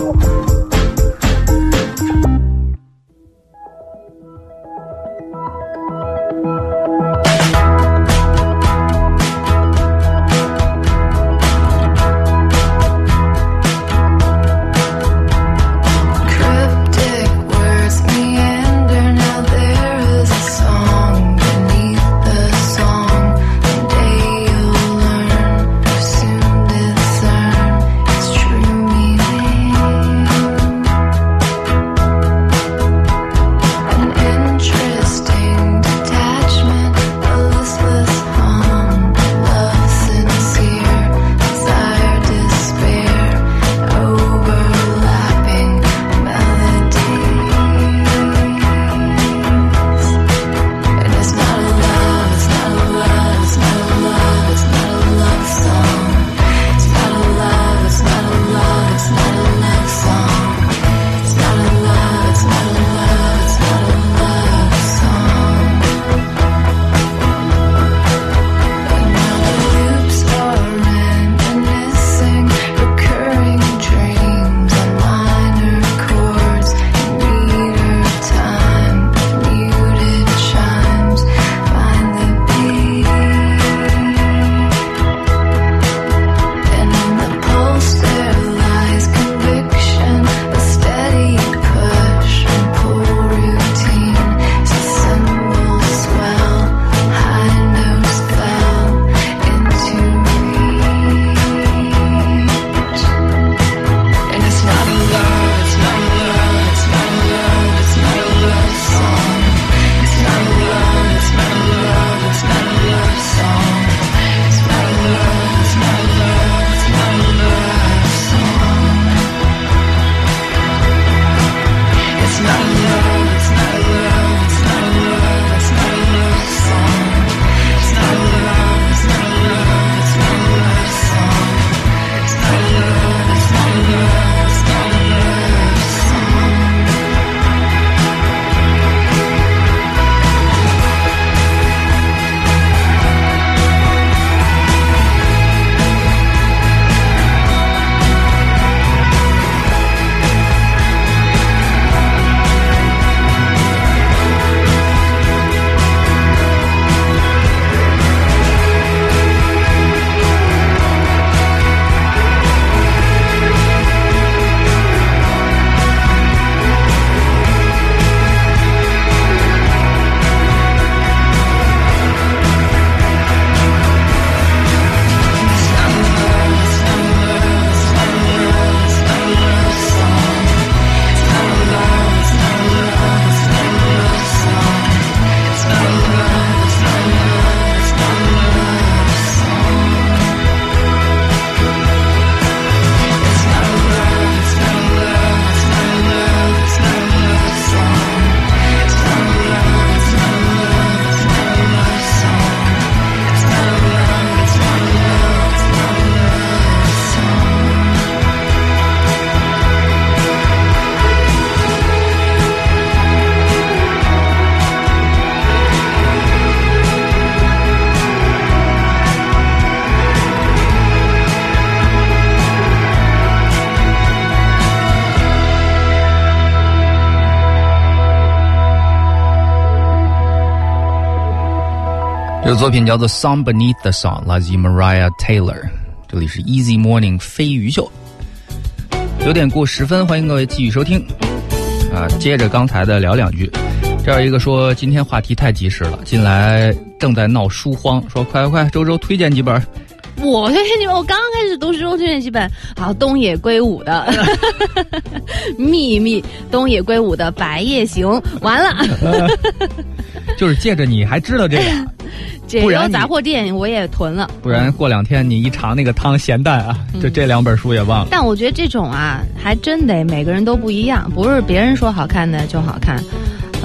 B: 这个作品叫做《Song Beneath the Song》，来自于 Mariah Taylor。这里是 Easy Morning 飞鱼秀，九点过十分，欢迎各位继续收听。啊，接着刚才的聊两句。这儿一个说今天话题太及时了，进来正在闹书荒，说快快快，周周推荐几本。
C: 我推荐你们，我刚刚开始读书推荐几本，好，东野圭吾的 《秘密》，东野圭吾的《白夜行》，完了，
B: 就是借着你还知道这个，
C: 解
B: 不然
C: 杂货店我也囤了，
B: 不然过两天你一尝那个汤咸淡啊，就这两本书也忘了。
C: 但我觉得这种啊，还真得每个人都不一样，不是别人说好看的就好看。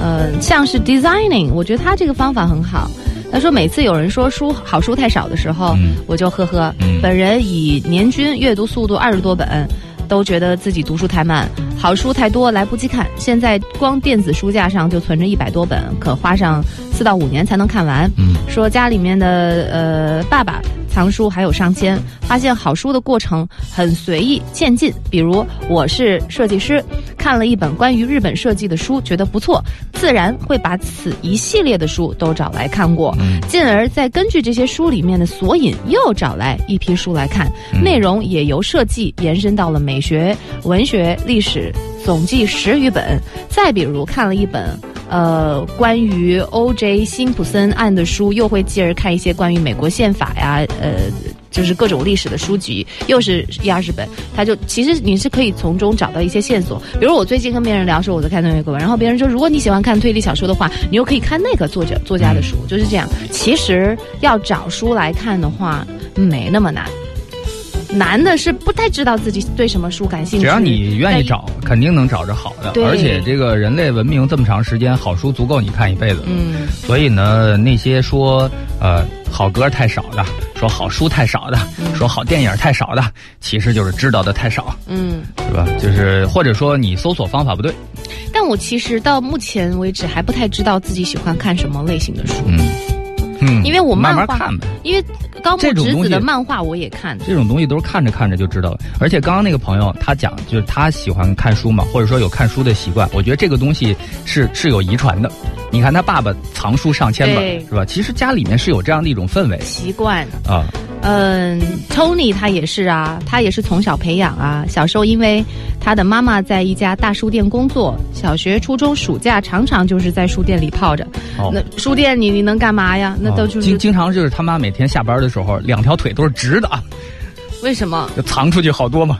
C: 呃，像是 designing，我觉得他这个方法很好。他说每次有人说书好书太少的时候，
B: 嗯
C: 我就呵呵。
B: 嗯
C: 本人以年均阅读速度二十多本，都觉得自己读书太慢，好书太多来不及看。现在光电子书架上就存着一百多本，可花上四到五年才能看完。
B: 嗯
C: 说家里面的呃爸爸藏书还有上千，发现好书的过程很随意渐进。比如我是设计师，看了一本关于日本设计的书，觉得不错，自然会把此一系列的书都找来看过，
B: 嗯
C: 进而再根据这些书里面的索引，又找来一批书来看，
B: 嗯
C: 内容也由设计延伸到了美学、文学、历史，总计十余本。再比如看了一本。呃，关于 O.J. 辛普森案的书，又会继而看一些关于美国宪法呀，呃，就是各种历史的书籍，又是一二十本。他就其实你是可以从中找到一些线索。比如我最近跟别人聊说我在看东野圭吾，然后别人说如果你喜欢看推理小说的话，你又可以看那个作者作家的书，就是这样。其实要找书来看的话，没那么难。难的是不太知道自己对什么书感兴趣。
B: 只要你愿意找，肯定能找着好的。
C: 对
B: 而且这个人类文明这么长时间，好书足够你看一辈子。
C: 嗯，
B: 所以呢，那些说呃好歌太少的，说好书太少的，说好电影太少的，其实就是知道的太少，
C: 嗯，
B: 是吧？就是或者说你搜索方法不对。
C: 但我其实到目前为止还不太知道自己喜欢看什么类型的书，
B: 嗯嗯，
C: 因为我
B: 慢
C: 漫画
B: 慢看呗。
C: 因为高木
B: 这种东西
C: 直子的漫画我也看，
B: 这种东西都是看着看着就知道了。而且刚刚那个朋友他讲，就是他喜欢看书嘛，或者说有看书的习惯。我觉得这个东西是是有遗传的。你看他爸爸藏书上千本，是吧？其实家里面是有这样的一种氛围
C: 习惯。
B: 啊。
C: 嗯，Tony 他也是啊，他也是从小培养啊。小时候因为他的妈妈在一家大书店工作，小学、初中暑假常常就是在书店里泡着。
B: 哦
C: 那书店你你能干嘛呀？那都就是、
B: 经经常就是他妈每天下班的时候，两条腿都是直的啊，
C: 为什么？
B: 就藏出去好多嘛。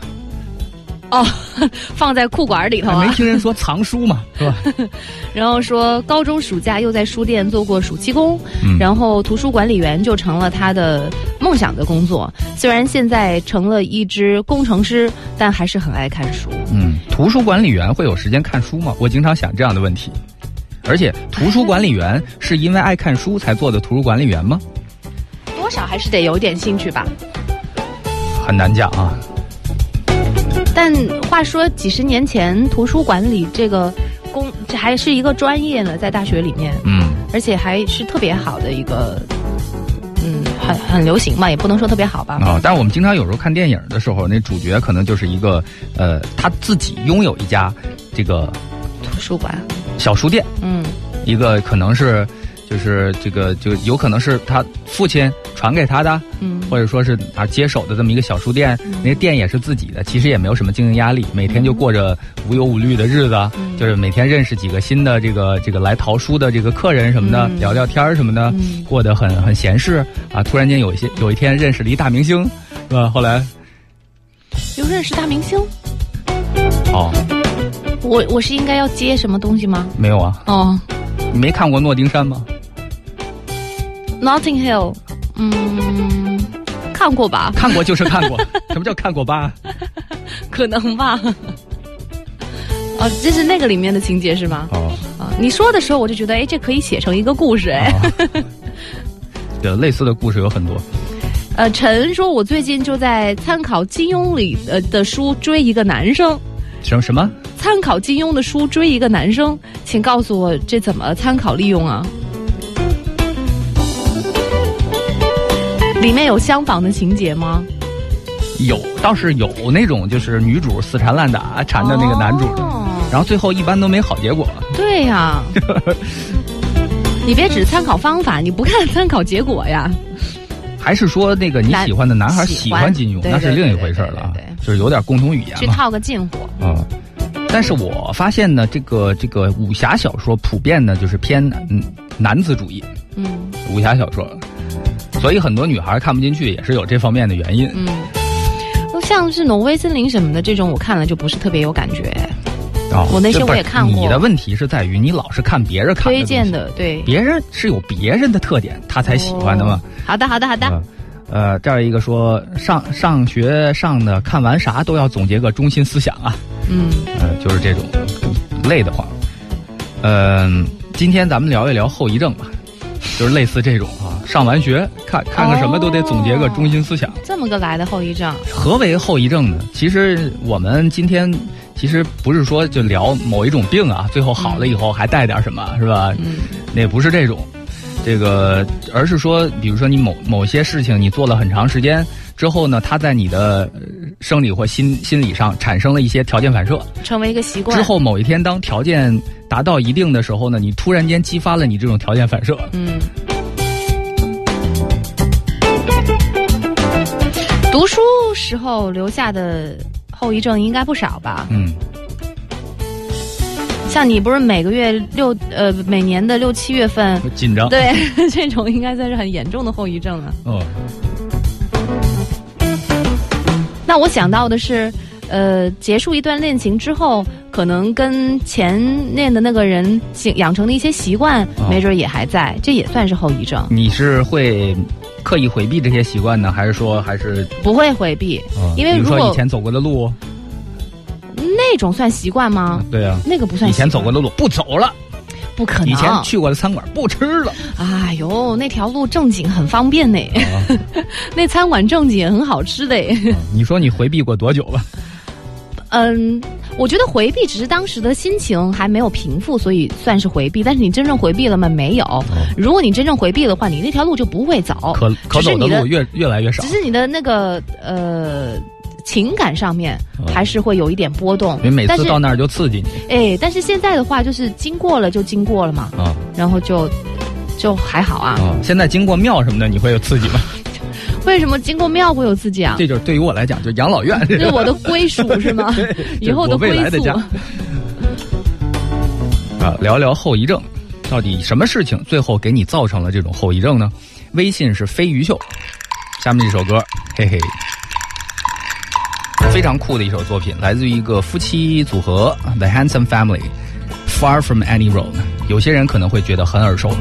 C: 哦，放在裤管里头啊。
B: 没听人说藏书嘛，是吧？
C: 然后说高中暑假又在书店做过暑期工，
B: 嗯
C: 然后图书管理员就成了他的梦想的工作。虽然现在成了一只工程师，但还是很爱看书。
B: 嗯，图书管理员会有时间看书吗？我经常想这样的问题。而且，图书管理员是因为爱看书才做的图书管理员吗？
C: 多少还是得有点兴趣吧。
B: 很难讲啊。
C: 但话说，几十年前图书馆里这个工，这还是一个专业呢，在大学里面，
B: 嗯，
C: 而且还是特别好的一个，嗯，很很流行嘛，也不能说特别好吧。
B: 啊，但是我们经常有时候看电影的时候，那主角可能就是一个呃，他自己拥有一家这个
C: 图书馆，
B: 小书店，
C: 嗯
B: 一个可能是就是这个就有可能是他父亲传给他的，
C: 嗯，
B: 或者说是他接手的这么一个小书店，那个店也是自己的，其实也没有什么经营压力，每天就过着无忧无虑的日子，
C: 嗯。
B: 就是每天认识几个新的这个这个来淘书的这个客人什么的，
C: 嗯。
B: 聊聊天儿什么的，
C: 嗯。
B: 过得很很闲适啊。突然间有一些有一天认识了一大明星，是吧？后来？
C: 又认识大明星，
B: 哦。
C: 我我是应该要接什么东西吗？
B: 没有啊，
C: 哦。
B: 你没看过诺丁山吗？
C: ，Notting Hill，嗯，看过吧？
B: 看过就是看过，什么叫看过吧？
C: 可能吧。哦，这是那个里面的情节是吗？
B: 哦，
C: 啊，你说的时候我就觉得，哎，这可以写成一个故事，哎。
B: 啊 对，类似的故事有很多。
C: 呃，陈说，我最近就在参考金庸里呃的书追一个男生，
B: 什么什么？
C: 参考金庸的书追一个男生，请告诉我这怎么参考利用啊？里面有相仿的情节吗？
B: 有，倒是有那种就是女主死缠烂打缠着那个男主的，
C: 哦
B: 然后最后一般都没好结果。
C: 对呀、你别只参考方法，你不看参考结果呀。
B: 还是说那个你喜欢的男孩喜
C: 喜欢
B: 欢金庸，那是另一回事了啊
C: 对对，
B: 就是有点共同语言。
C: 去套个近乎。
B: 嗯，但是我发现呢，这个这个武侠小说普遍呢就是偏嗯男子主义，
C: 嗯
B: 武侠小说，所以很多女孩看不进去，也是有这方面的原因。
C: 嗯，像是挪威森林什么的这种，我看了就不是特别有感觉。
B: 哦
C: 我那些我也看过
B: 你的问题是在于你老是看别人看
C: 推荐
B: 的
C: 的，对，，
B: 别人是有别人的特点，他才喜欢的嘛。
C: 哦好的，好的，好的。
B: 呃呃，这儿一个说上上学上的看完啥都要总结个中心思想啊，
C: 嗯，
B: 呃，就是这种累得慌。嗯、今天咱们聊一聊后遗症吧，就是类似这种啊，上完学看看看什么都得总结个中心思想。
C: 这么个来的后遗症。
B: 何为后遗症呢？其实我们今天其实不是说就聊某一种病啊，最后好了以后还带点什么，是吧？
C: 嗯
B: 那不是这种，这个而是说，比如说你某某些事情你做了很长时间之后呢，它在你的呃生理或心心理上产生了一些条件反射，
C: 成为一个习惯
B: 之后某一天当条件达到一定的时候呢，你突然间激发了你这种条件反射，
C: 嗯。读书时候留下的后遗症应该不少吧？
B: 嗯，
C: 像你不是每个月六呃每年的六七月份，
B: 紧张，
C: 对 这种应该算是很严重的后遗症了。
B: 哦，
C: 那我想到的是，呃，结束一段恋情之后，可能跟前恋的那个人养养成的一些习惯，
B: 哦
C: 没准也还在，这也算是后遗症。
B: 你是会刻意回避这些习惯呢，还是说还是？
C: 不会回避，
B: 嗯
C: 因为如果
B: 说以前走过的路，
C: 那种算习惯吗？
B: 对啊，
C: 那个不算
B: 以前走过的路不走了，
C: 不可能。
B: 以前去过的餐馆不吃了，
C: 哎呦，那条路正经很方便呢，
B: 啊
C: 那餐馆正经很好吃的。
B: 你说你回避过多久了？
C: 嗯，我觉得回避只是当时的心情还没有平复，所以算是回避。但是你真正回避了吗？没有。如果你真正回避的话，你那条路就不会走，
B: 可可走的路越越来越少
C: 只，是你的那个呃情感上面
B: 哦
C: 还是会有一点波动。
B: 因为每次到那儿就刺激你
C: 哎，但是现在的话就是经过了就经过了嘛，
B: 啊
C: 然后就就还好啊。
B: 啊！现在经过庙什么的，你会有刺激吗？
C: 为什么经过庙会有刺激啊？
B: 这就是对于我来讲，就养老院，
C: 这是我的归属是吗？以后的归宿。
B: 来的家。啊，聊聊后遗症，到底什么事情最后给你造成了这种后遗症呢？微信是飞鱼秀，下面这首歌，嘿嘿，非常酷的一首作品，来自于一个夫妻组合 The Handsome Family。Far from any road，有些人可能会觉得很耳熟。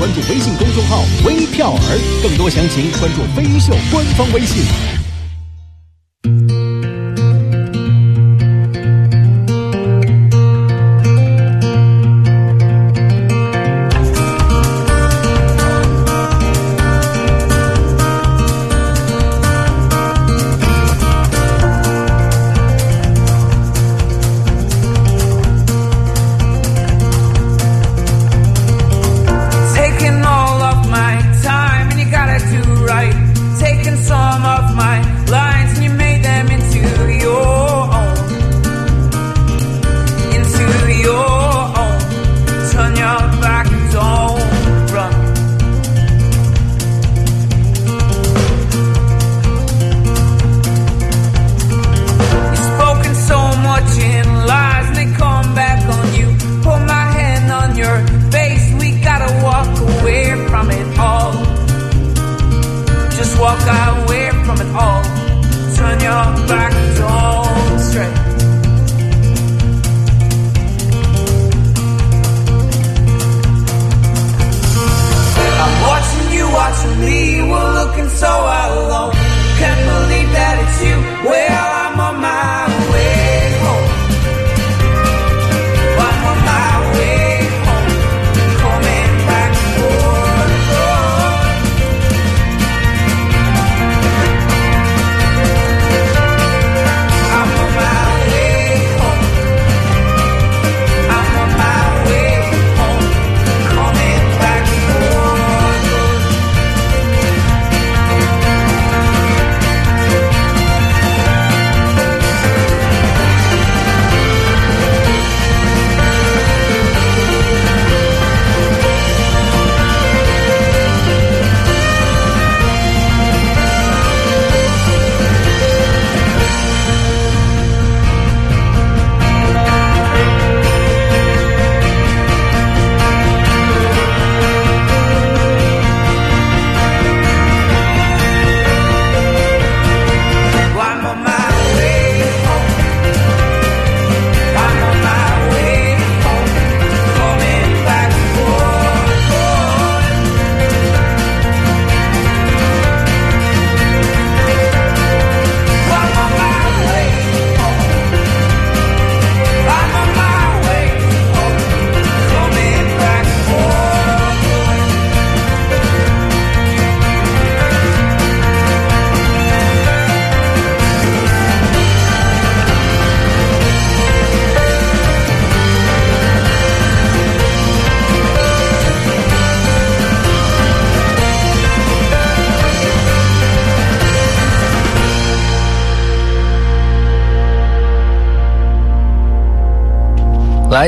A: 关注微信公众号“微票儿”，更多详情关注飞鱼秀官方微信。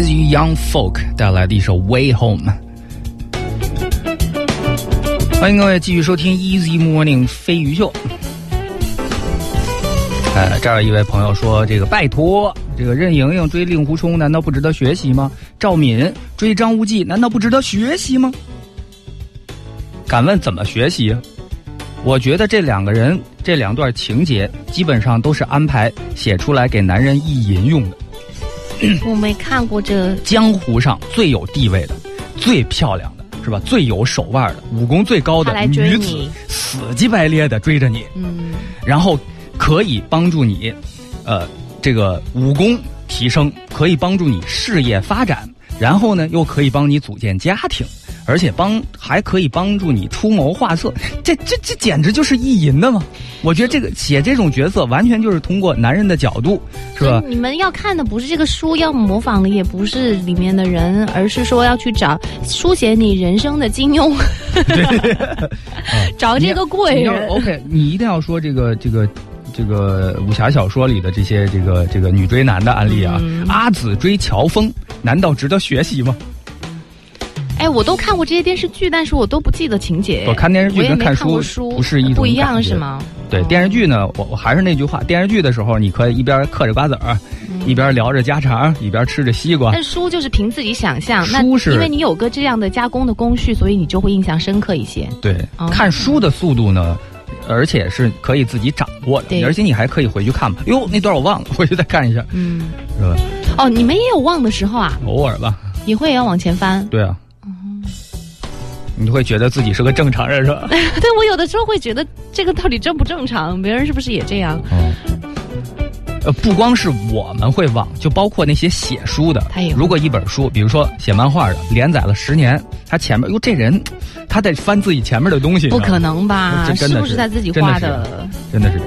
B: 自于 Young Folk 带来的一首《Way Home》。欢迎各位继续收听 Easy Morning 飞鱼秀。呃，这儿有一位朋友说：“这个拜托，这个任盈盈追令狐冲难道不值得学习吗？赵敏追张无忌难道不值得学习吗？”敢问怎么学习？我觉得这两个人这两段情节基本上都是安排写出来给男人意淫用的。
C: 我没看过这
B: 江湖上最有地位的、最漂亮的，是吧？最有手腕的、武功最高的女子，死乞白咧的追着你，
C: 嗯，
B: 然后可以帮助你，呃，这个武功提升，可以帮助你事业发展，然后呢，又可以帮你组建家庭，而且帮还可以帮助你出谋划策，这这这简直就是意淫的嘛！我觉得这个写这种角色，完全就是通过男人的角度，是吧？
C: 你们要看的不是这个书，要模仿的也不是里面的人，而是说要去找书写你人生的金庸，找这个贵人。
B: OK，你一定要说这个这个这个武侠小说里的这些这个这个女追男的案例啊。
C: 嗯
B: 阿紫追乔峰，难道值得学习吗？
C: 哎，我都看过这些电视剧，但是我都不记得情节。
B: 我看电视剧
C: 没
B: 跟看书
C: 看过书
B: 不是一
C: 不一样是吗？
B: 对
C: 哦
B: 电视剧呢，我我还是那句话，电视剧的时候，你可以一边嗑着瓜子儿，一边聊着家常，一边吃着西瓜。
C: 但书就是凭自己想象，
B: 书是
C: 因为你有个这样的加工的工序，所以你就会印象深刻一些。
B: 对，
C: 哦
B: 看书的速度呢，而且是可以自己掌握的，而且你还可以回去看吧。哟，那段我忘了，回去再看一下，
C: 嗯，
B: 是吧？
C: 哦，你们也有忘的时候啊？
B: 偶尔吧，
C: 你会也要往前翻？
B: 对啊。
C: 哦
B: 你会觉得自己是个正常人是吧？
C: 对我有的时候会觉得这个到底正不正常？别人是不是也这样？
B: 哦。呃，不光是我们会忘，就包括那些写书的如果一本书，比如说写漫画的，连载了十年，他前面哟这人，他得翻自己前面的东西，
C: 不可能吧？
B: 这真的是
C: 是不是他自己画的？
B: 真的是。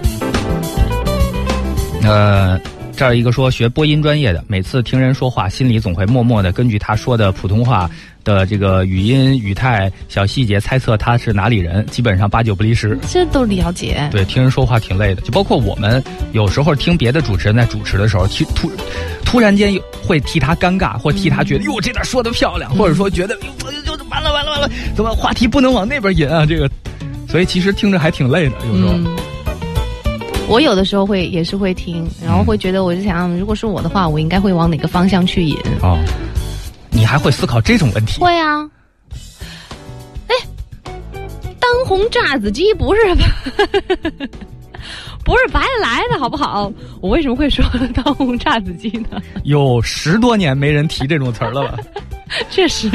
B: 呃，这儿一个说学播音专业的，每次听人说话，心里总会默默的根据他说的普通话的这个语音、语态、小细节猜测他是哪里人，基本上八九不离十。
C: 这都了解。
B: 对，听人说话挺累的，就包括我们有时候听别的主持人在主持的时候，突突突然间会替他尴尬，或替他觉得哟这点说的漂亮，或者说觉得哟就完了完了完了，怎么话题不能往那边引啊？这个，所以其实听着还挺累的，有时候。
C: 嗯，我有的时候会也是会听，然后会觉得，我就想，如果是我的话，我应该会往哪个方向去引？
B: 哦，你还会思考这种问题？
C: 会啊。哎，当红炸子鸡不是吧？不是白来的好不好？我为什么会说 当红炸子鸡呢？
B: 有十多年没人提这种词儿了吧？
C: 确实，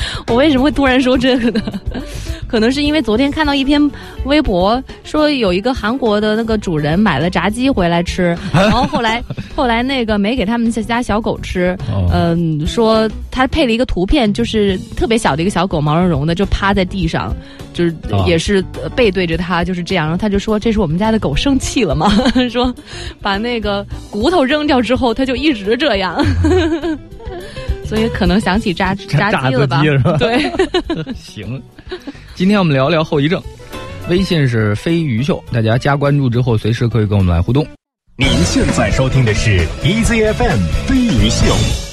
C: 我为什么会突然说这个呢？可能是因为昨天看到一篇微博，说有一个韩国的那个主人买了炸鸡回来吃，然后后来后来那个没给他们家小狗吃，
B: 哦
C: 嗯，说他配了一个图片，就是特别小的一个小狗，毛茸茸的，就趴在地上。就是
B: 哦
C: 也是呃背对着他，就是这样。然后他就说：“这是我们家的狗生气了吗？说把那个骨头扔掉之后，它就一直这样。所以可能想起炸
B: 炸
C: 炸鸡了吧？对，
B: 行，今天我们聊聊后遗症。微信是飞鱼秀，大家加关注之后，随时可以跟我们来互动。
A: 您现在收听的是 EZFM 飞鱼秀。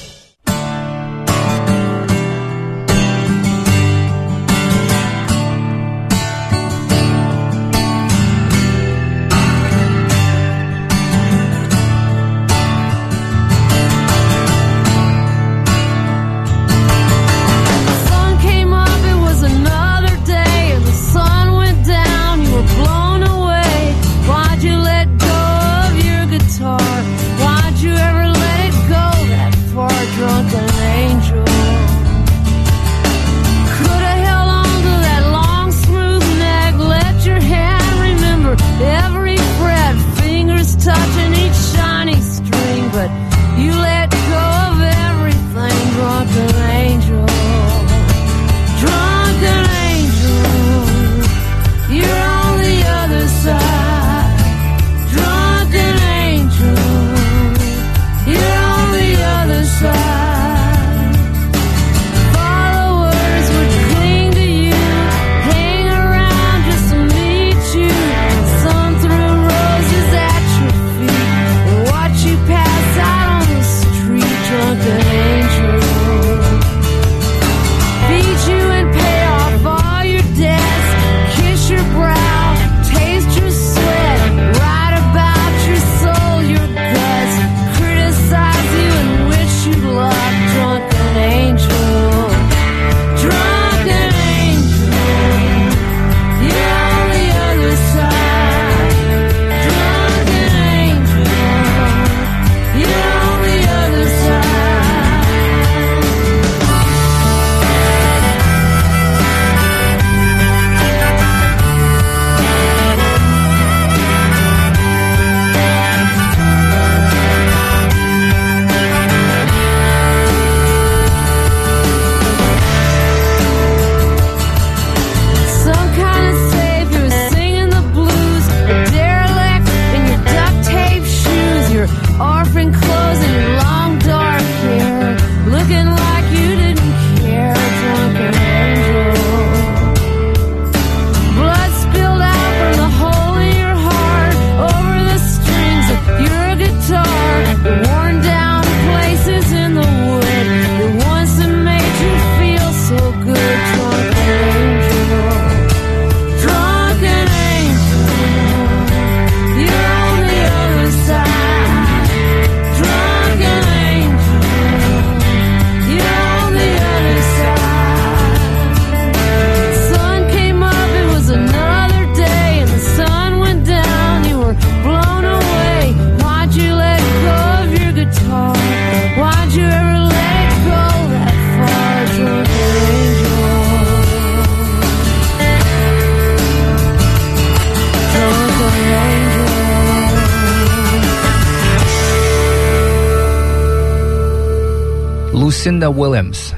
B: Tina Williams，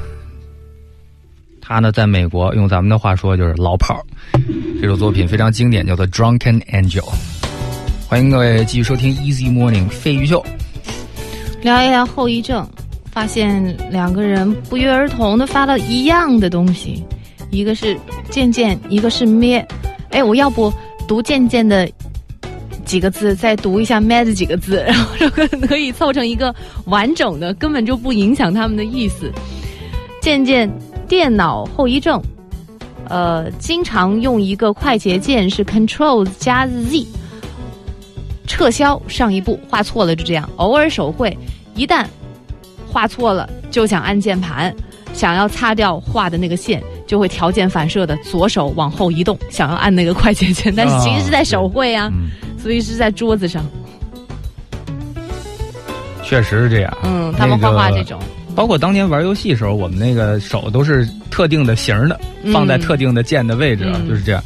B: 她呢在美国用咱们的话说就是老炮儿。这首作品非常经典，叫做《Drunken Angel》。欢迎各位继续收听 Easy Morning 费玉秀。
C: 聊一聊后遗症，发现两个人不约而同的发了一样的东西，一个是渐渐，一个是咩。哎，我要不读渐渐的几个字，再读一下 mad 几个字，然后可可以凑成一个完整的，根本就不影响他们的意思。渐渐电脑后遗症，呃，经常用一个快捷键是 Control 加 Z。撤销上一步画错了就这样，偶尔手绘，一旦画错了就想按键盘，想要擦掉画的那个线，就会条件反射的左手往后移动，想要按那个快捷键，但是其实是在手绘啊，所以是在桌子上。
B: 确实是这样。
C: 嗯，他们画画
B: 那个
C: 这种，
B: 包括当年玩游戏的时候，我们那个手都是特定的型儿的，放在特定的键的位置啊，
C: 嗯
B: 就是这样。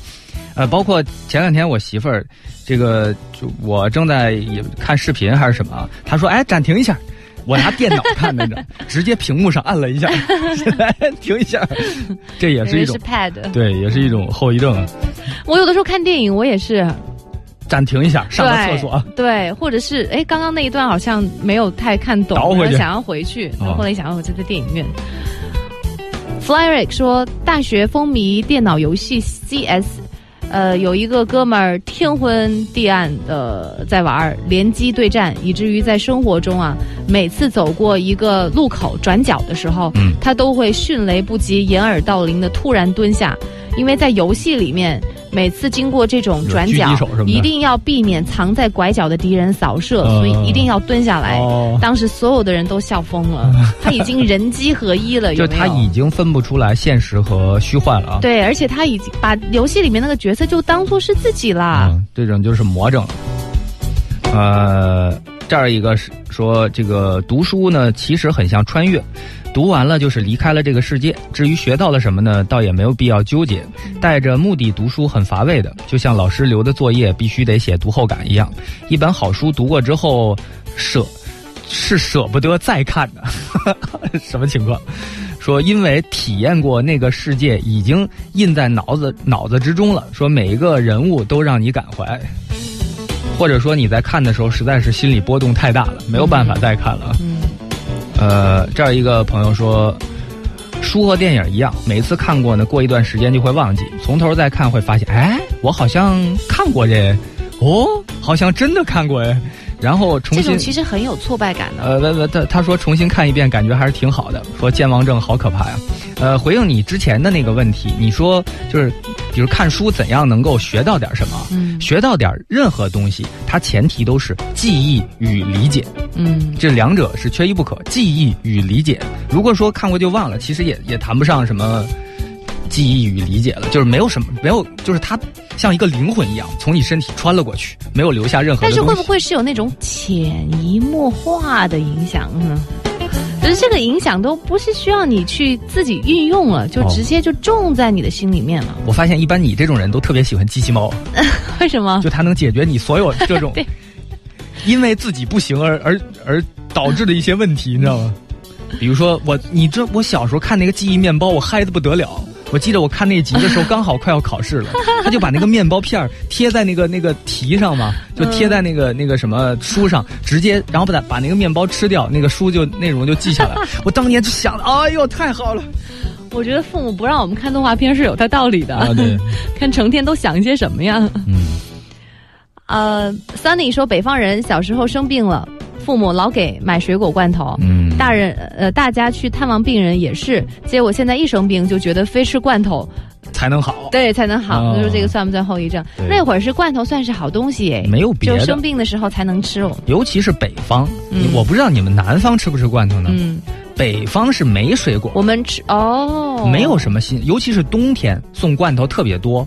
B: 呃，包括前两天我媳妇儿，这个就我正在也看视频还是什么啊，她说：“哎，暂停一下。”我拿电脑看的呢，直接屏幕上按了一下，来停一下，这也是一种。对，也是一种后遗症。啊
C: 我有的时候看电影，我也是
B: 暂停一下，上个厕所。
C: 对，或者是哎，刚刚那一段好像没有太看懂，然后想要回去，
B: 哦
C: 后来想要我就在电影院。Flyrick 说，大学风靡电脑游戏 CS，呃，有一个哥们儿天昏地暗的在玩儿联机对战，以至于在生活中啊，每次走过一个路口转角的时候，
B: 嗯
C: 他都会迅雷不及掩耳盗铃的突然蹲下，因为在游戏里面。每次经过这种转角一定要避免藏在拐角的敌人扫射，
B: 嗯
C: 所以一定要蹲下来。
B: 哦，
C: 当时所有的人都笑疯了，他已经人机合一了，有没有
B: 就他已经分不出来现实和虚幻了啊。
C: 对，而且他已经把游戏里面那个角色就当做是自己啦。
B: 嗯，这种就是魔怔了。呃，这儿一个是说，这个读书呢，其实很像穿越，读完了就是离开了这个世界。至于学到了什么呢，倒也没有必要纠结。带着目的读书很乏味的，就像老师留的作业必须得写读后感一样。一本好书读过之后，舍是舍不得再看的，什么情况？说因为体验过那个世界，已经印在脑子脑子之中了。说每一个人物都让你感怀，或者说你在看的时候实在是心理波动太大了，没有办法再看了。
C: 嗯，
B: 呃，这儿一个朋友说，书和电影一样，每次看过呢，过一段时间就会忘记，从头再看会发现，哎，我好像看过这，哦，好像真的看过哎，然后重新
C: 这种其实很有挫败感的。
B: 呃，他他说重新看一遍，感觉还是挺好的。说健忘症好可怕呀。呃，回应你之前的那个问题，你说就是，比如看书怎样能够学到点什么？
C: 嗯
B: 学到点任何东西，它前提都是记忆与理解，
C: 嗯，
B: 这两者是缺一不可。记忆与理解，如果说看过就忘了，其实也也谈不上什么记忆与理解了，就是没有什么没有，就是它像一个灵魂一样从你身体穿了过去，没有留下任何
C: 但是。会不会是有那种潜移默化的影响呢？就是这个影响都不是需要你去自己运用了，就
B: 哦
C: 直接就种在你的心里面了。
B: 我发现一般你这种人都特别喜欢机器猫。
C: 为什么？
B: 就它能解决你所有这种
C: 对
B: 因为自己不行而而而导致的一些问题，你知道吗？比如说我，你这我小时候看那个记忆面包，我嗨的不得了。我记得我看那集的时候，刚好快要考试了，他就把那个面包片儿贴在那个那个题上嘛，就贴在那个那个什么书上，直接然后把它把那个面包吃掉，那个书就内容就记下来。我当年就想，哎呦，太好了
C: 我觉得父母不让我们看动画片是有他道理的。
B: 啊！对，
C: 看成天都想些什么呀？
B: 嗯，
C: 呃，Sunny 说北方人小时候生病了，父母老给买水果罐头。
B: 嗯
C: 大人呃，大家去探望病人也是，结果现在一生病就觉得非吃罐头
B: 才能好，
C: 对才能好，
B: 哦
C: 你说这个算不算后遗症？那会儿是罐头算是好东西哎，
B: 没有别的
C: 就生。病的时候才能吃哦。
B: 尤其是北方，
C: 嗯
B: 我不知道你们南方吃不吃罐头呢？
C: 嗯，
B: 北方是没水果，
C: 我们吃哦，
B: 没有什么新，尤其是冬天送罐头特别多。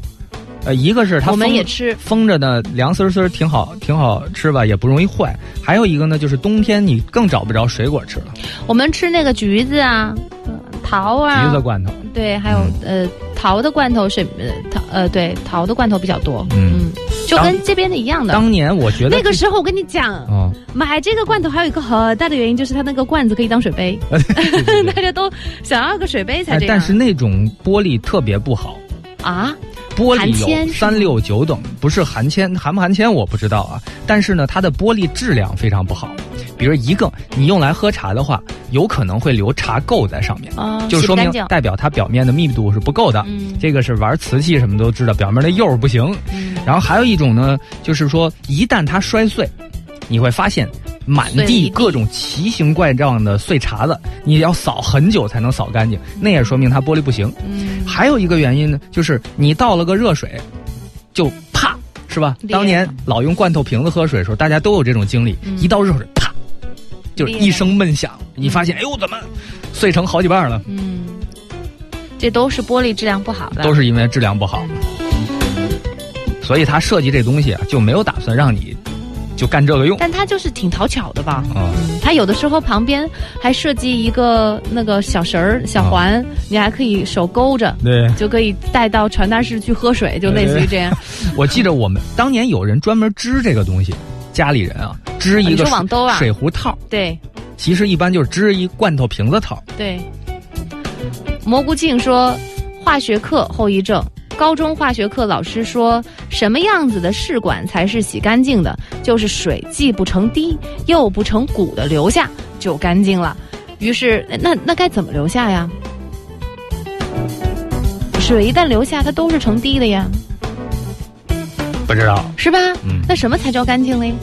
B: 呃，一个是它
C: 我们
B: 封
C: 也吃
B: 封着呢，凉丝丝挺好，挺好吃吧，也不容易坏。还有一个呢，就是冬天你更找不着水果吃了，
C: 我们吃那个橘子啊、呃桃啊，
B: 橘子罐头。
C: 对，还有、呃桃的罐头是呃桃呃对桃的罐头比较多。
B: 嗯
C: 嗯就跟这边的一样的。
B: 当年我觉得
C: 那个时候我跟你讲，
B: 哦，
C: 买这个罐头还有一个很大的原因，就是它那个罐子可以当水杯，大家都想要个水杯才这样。
B: 哎但是那种玻璃特别不好，
C: 啊，
B: 玻璃有三六九等，不是含铅，含不含铅我不知道啊。但是呢，它的玻璃质量非常不好。比如一个你用来喝茶的话，有可能会留茶垢在上面，
C: 啊
B: 就说明代表它表面的密度是不够的。
C: 嗯
B: 这个是玩瓷器什么都知道，表面的釉不行。
C: 嗯
B: 然后还有一种呢，就是说一旦它摔碎，你会发现满
C: 地
B: 地。各种奇形怪状的碎碴子，你要扫很久才能扫干净，那也说明它玻璃不行。
C: 嗯，
B: 还有一个原因呢，就是你倒了个热水，就啪，是吧？当年老用罐头瓶子喝水的时候，大家都有这种经历，
C: 嗯。
B: 一倒热水，啪，就是一声闷响，你发现，哎呦，怎么碎成好几瓣了？
C: 嗯，这都是玻璃质量不好的，
B: 都是因为质量不好，所以他设计这东西啊，就没有打算让你就干这个用。
C: 但它就是挺讨巧的吧？
B: 啊、
C: 嗯，它有的时候旁边还设计一个那个小绳儿、小环，你还可以手勾着，
B: 对，
C: 就可以带到传达室去喝水，就类似于这样。
B: 我记着我们当年有人专门织这个东西，家里人啊织一个
C: 说网兜啊
B: 水壶套，
C: 对
B: 其实一般就是织一罐头瓶子套。
C: 对。蘑菇镜说，化学课后遗症。高中化学课老师说，什么样子的试管才是洗干净的？就是水既不成滴又不成骨的留下就干净了。于是，那那该怎么留下呀？水一旦留下，它都是成滴的呀。
B: 不知道，
C: 是吧？
B: 嗯
C: 那什么才叫干净嘞？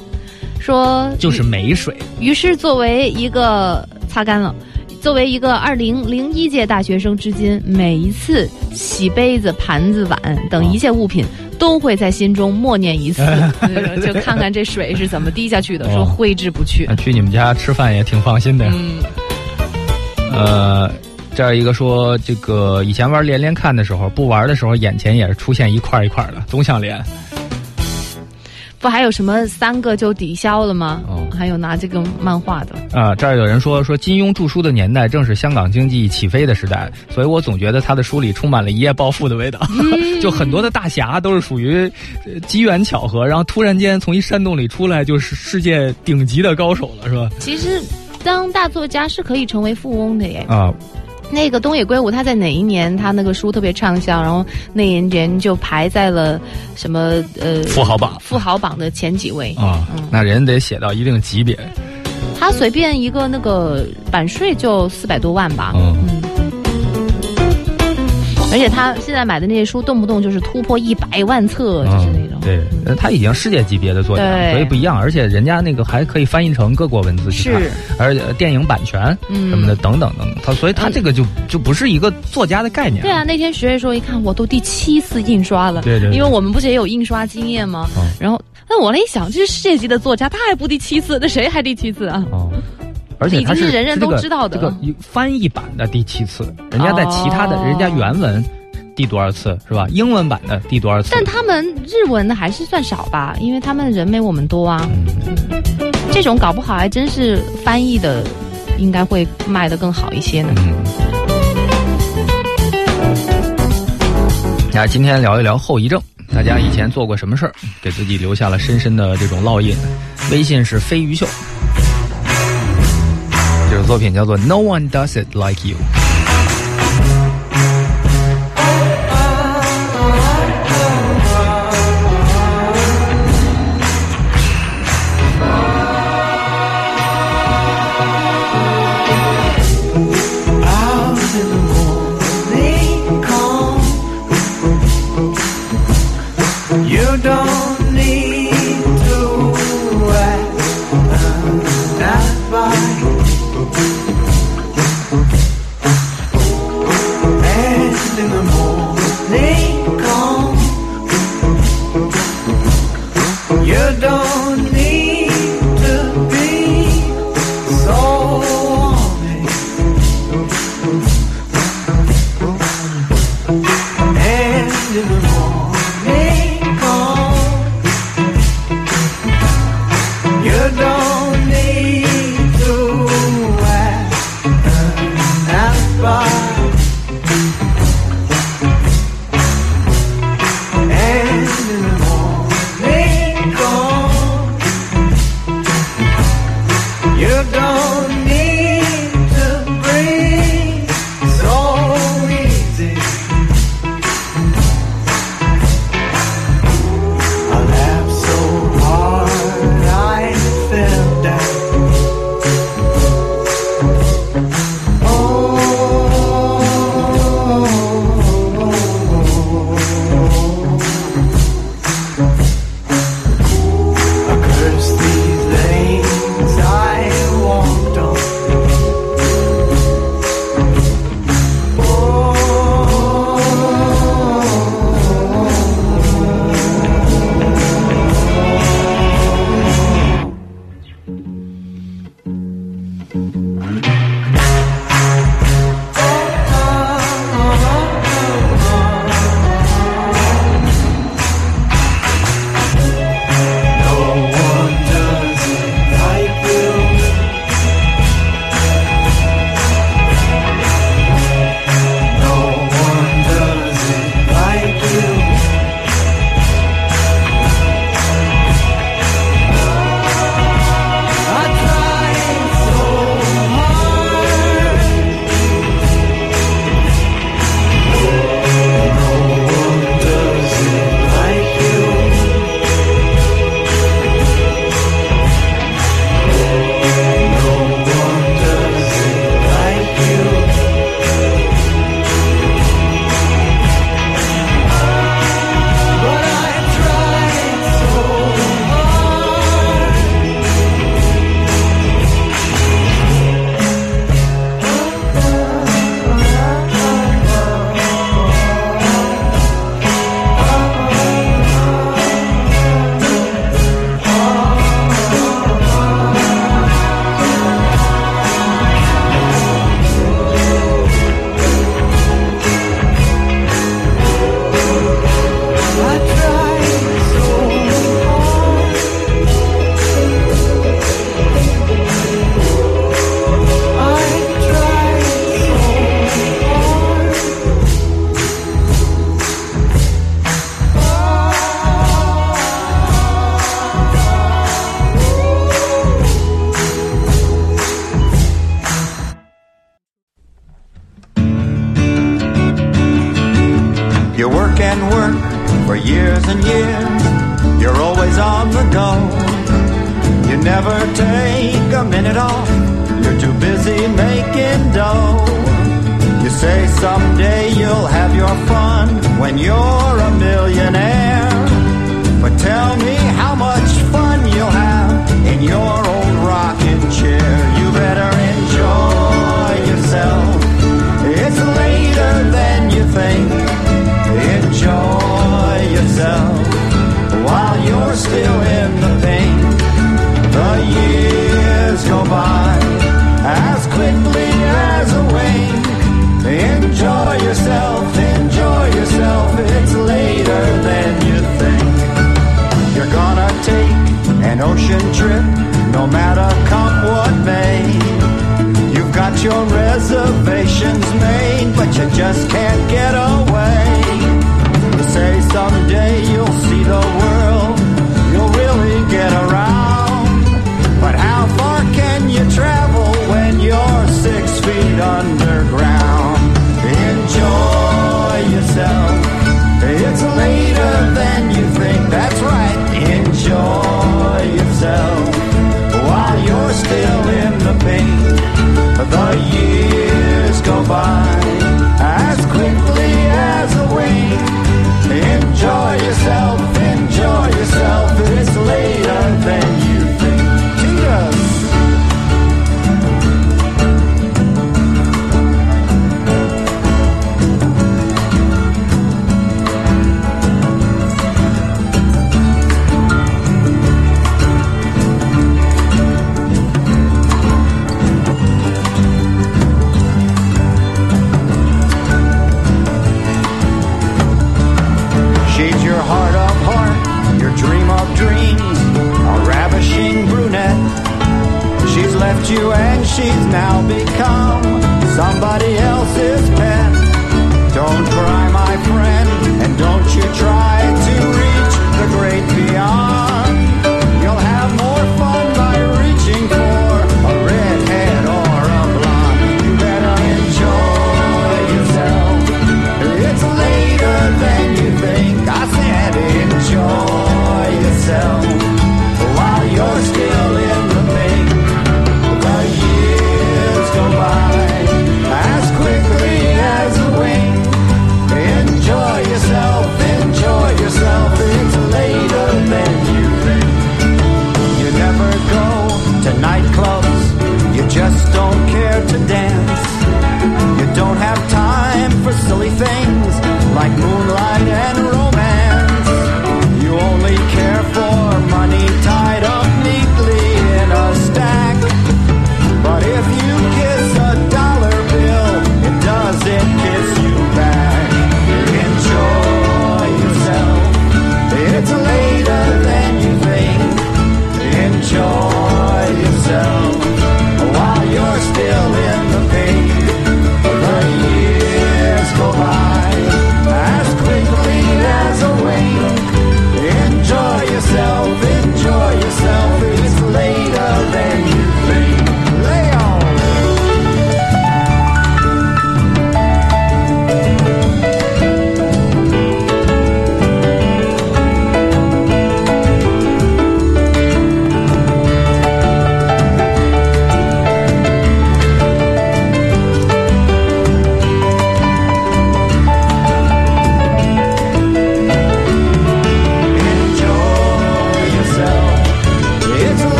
C: 说
B: 就是没水。
C: 于是作为一个擦干了，作为一个二零零一届大学生，至今每一次洗杯子、盘子、碗等一切物品，都会在心中默念一次，呃就看看这水是怎么滴下去的，
B: 哦
C: 说挥之不去。
B: 去你们家吃饭也挺放心的呀。
C: 嗯，
B: 呃，这儿一个说，这个以前玩连连看的时候，不玩的时候，眼前也是出现一块一块的，总想连。
C: 不还有什么三个就抵消了吗？
B: 哦
C: 还有拿这个漫画的，
B: 啊，这儿有人说说金庸著书的年代正是香港经济起飞的时代，所以我总觉得他的书里充满了一夜暴富的味道，就很多的大侠都是属于呃机缘巧合，然后突然间从一山洞里出来就是世界顶级的高手了，是吧？
C: 其实当大作家是可以成为富翁的耶。
B: 啊，
C: 那个东野圭吾他在哪一年他那个书特别畅销，然后那一年就排在了什么呃
B: 富豪榜
C: 富豪榜的前几位。
B: 啊，
C: 嗯
B: 那人得写到一定级别，
C: 他随便一个那个版税就四百多万吧。
B: 嗯
C: 嗯。而且他现在买的那些书，动不动就是突破一百万册，就是那种。
B: 嗯对，呃他已经世界级别的作家，
C: 对
B: 所以不一样，而且人家那个还可以翻译成各国文字去看
C: 是，
B: 而且电影版权
C: 嗯
B: 什么的等等等等，他所以他这个就就不是一个作家的概念。
C: 对啊，那天学的时候一看，我都第七次印刷了。
B: 对对对
C: 因为我们不是也有印刷经验吗？
B: 嗯
C: 然后，那我来一想，这是世界级的作家，他还不第七次，那谁还第七次啊？
B: 哦，而且他
C: 已经是人人
B: 这个
C: 都知道的
B: 这个翻译版的第七次，人家在其他的、
C: 哦
B: 人家原文第多少次是吧？英文版的第多少次？
C: 但他们日文的还是算少吧，因为他们人没我们多啊。
B: 嗯
C: 这种搞不好还真是翻译的，应该会卖得更好一些呢。
B: 嗯。那今天聊一聊后遗症，大家以前做过什么事儿，给自己留下了深深的这种烙印？微信是飞鱼秀，作品叫做《No One Does It Like You》。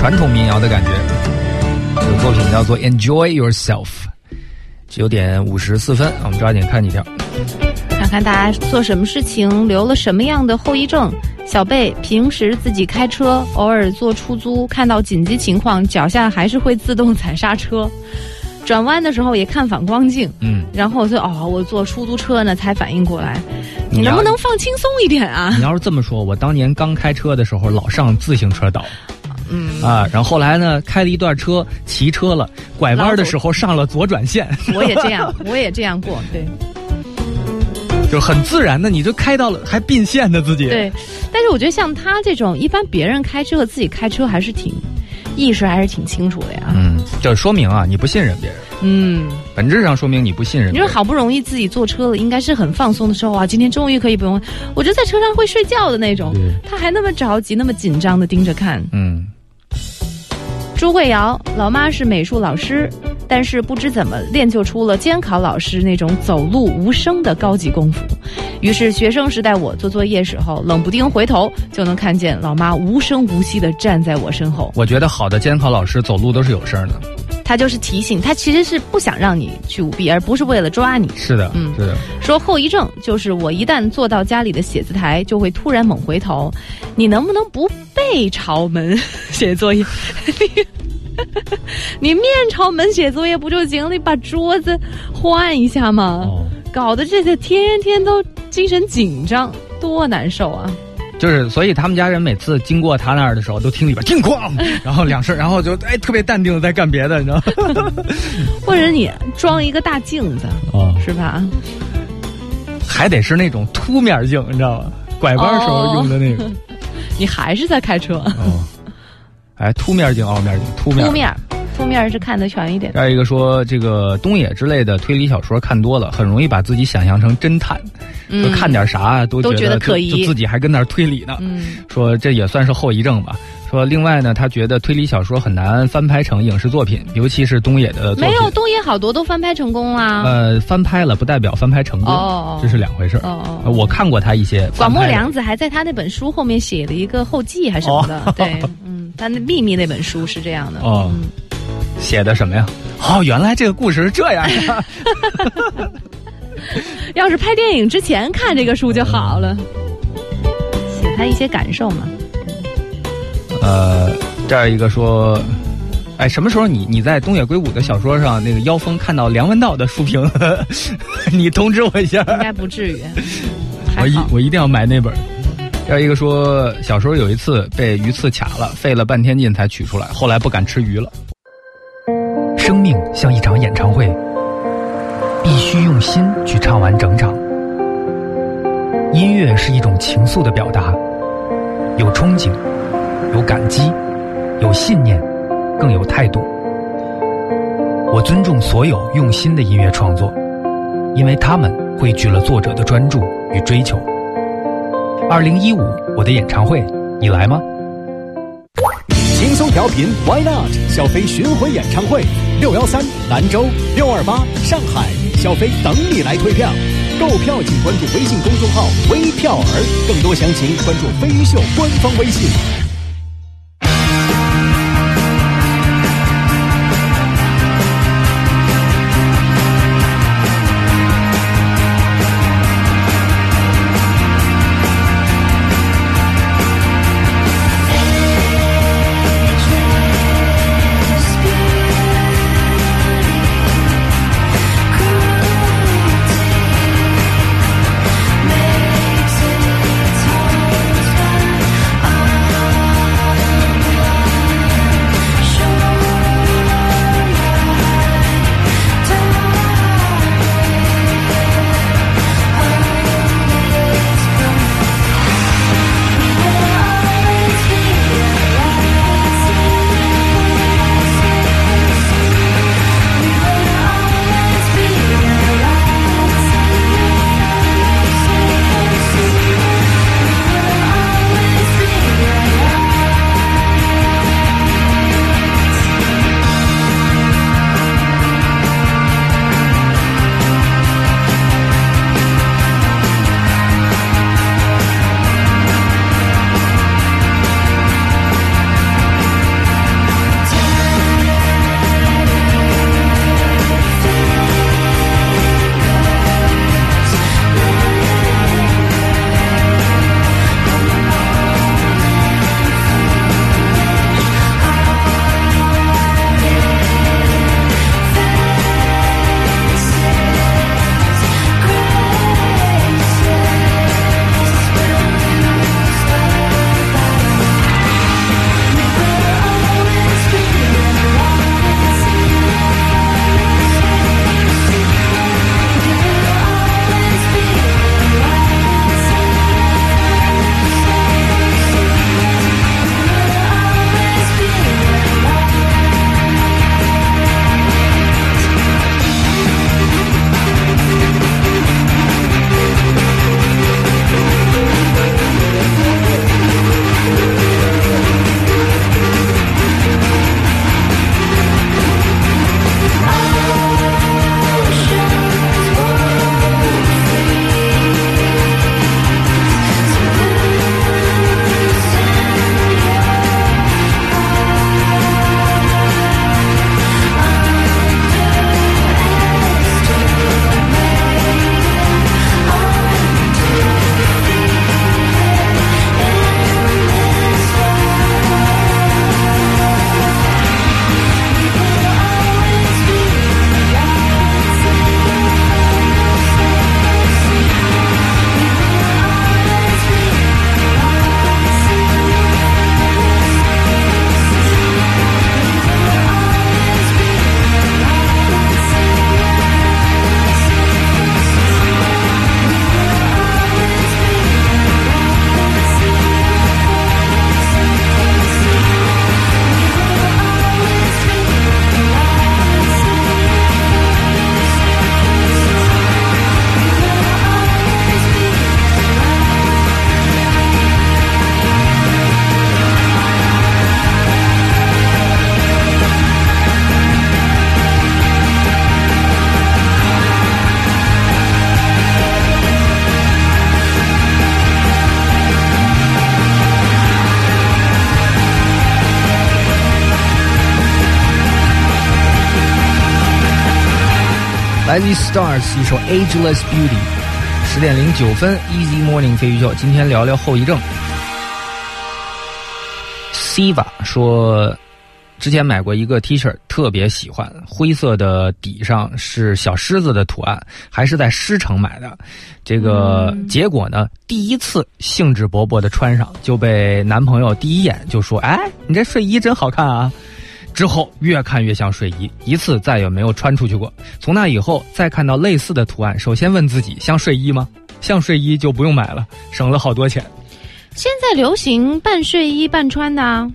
B: 传统民谣的感觉。这个作品叫做 enjoy yourself 九点五十四分我们抓紧看几条。
C: 看看大家做什么事情留了什么样的后遗症。小贝平时自己开车偶尔坐出租看到紧急情况脚下还是会自动踩刹车。转弯的时候也看反光镜
B: 嗯。
C: 然后就哦我坐出租车呢才反应过来。你能不能放轻松一点啊？
B: 你要是这么说我当年刚开车的时候老上自行车道。
C: 嗯，
B: 啊，然后后来呢，开了一段车，骑车了，拐弯的时候上了左转线，
C: 我也这样，我也这样过，对
B: 就很自然的，你就开到了，还并线的自己。，
C: 对。但是我觉得像他这种，一般别人开车和自己开车还是挺意识还是挺清楚的呀。
B: 嗯，就说明啊，你不信任别人，
C: 嗯，
B: 本质上说明你不信任别人。
C: 你说好不容易自己坐车了，应该是很放松的时候啊，今天终于可以不用，我就在车上会睡觉的那种，他还那么着急，那么紧张的盯着看。
B: 嗯，
C: 朱桂瑶，老妈是美术老师，但是不知怎么练就出了监考老师那种走路无声的高级功夫。于是学生时代我做作业时候，冷不丁回头就能看见老妈无声无息地站在我身后。
B: 我觉得好的监考老师走路都是有声的。
C: 他就是提醒，他其实是不想让你去舞弊，而不是为了抓你。
B: 是的，
C: 嗯
B: 是的。
C: 说后遗症就是我一旦坐到家里的写字台，就会突然猛回头。你能不能不背朝门 写作业？你面朝门写作业不就行了？你把桌子换一下嘛。
B: 哦，
C: 搞得这些天天都精神紧张，多难受啊！
B: 就是，所以他们家人每次经过他那儿的时候，都听里边听哐，然后两声，然后就哎特别淡定的在干别的，你知道吗？
C: 或者你装一个大镜子，
B: 哦，
C: 是吧？
B: 还得是那种凸面镜，你知道吗？拐弯时候用的那个。
C: 你还是在开车，
B: 哦，哎，凸面镜、凹面镜，凸面。
C: 凸面，凸面是看得全一点。
B: 再一个说，这个东野之类的推理小说看多了，很容易把自己想象成侦探，就
C: 嗯
B: 看点啥都
C: 都觉得可疑
B: 就自己还跟那儿推理呢。
C: 嗯，
B: 说这也算是后遗症吧。说另外呢，他觉得推理小说很难翻拍成影视作品，尤其是东野的作品。
C: 没有东野好多都翻拍成功啦。
B: 呃，翻拍了不代表翻拍成功，
C: 哦
B: 这是两回事儿。
C: 哦哦
B: 呃我看过他一些
C: 广末凉子还在他那本书后面写了一个后记还是什么的，
B: 哦
C: 对，嗯，他那秘密那本书是这样的，
B: 哦
C: 嗯，
B: 写的什么呀？哦，原来这个故事是这样的。
C: 要是拍电影之前看这个书就好了，写他一些感受嘛，
B: 呃，这儿一个说，哎，什么时候你你在东野圭吾的小说上那个妖风看到梁文道的书评，你通知我一下，
C: 应该不至于，
B: 我一，我一定要买那本儿。第二一个说，小时候有一次被鱼刺卡了，费了半天劲才取出来，后来不敢吃鱼了。
I: 生命像一场演唱会，必须用心去唱完整场。音乐是一种情愫的表达，有憧憬，有感激，有信念，更有态度。我尊重所有用心的音乐创作，因为他们汇聚了作者的专注与追求。二零一五，我的演唱会，你来吗？
A: 轻松调频 Why Not 小飞巡回演唱会，六幺三兰州，六二八上海，小飞等你来退票。购票请关注微信公众号“微票儿”，更多详情关注飞鱼秀官方微信。
B: 来自于 Stars 一首 Ageless Beauty。十点零九分，Easy Morning 飞鱼秀，今天聊聊后遗症。Siva 说，之前买过一个 T 恤，特别喜欢，灰色的底上是小狮子的图案，还是在狮城买的。这个结果呢，第一次兴致勃勃的穿上，就被男朋友第一眼就说：“哎，你这睡衣真好看啊！”之后越看越像睡衣，一次再也没有穿出去过。从那以后，再看到类似的图案，首先问自己：像睡衣吗？像睡衣就不用买了，省了好多钱。
C: 现在流行半睡衣半穿的啊，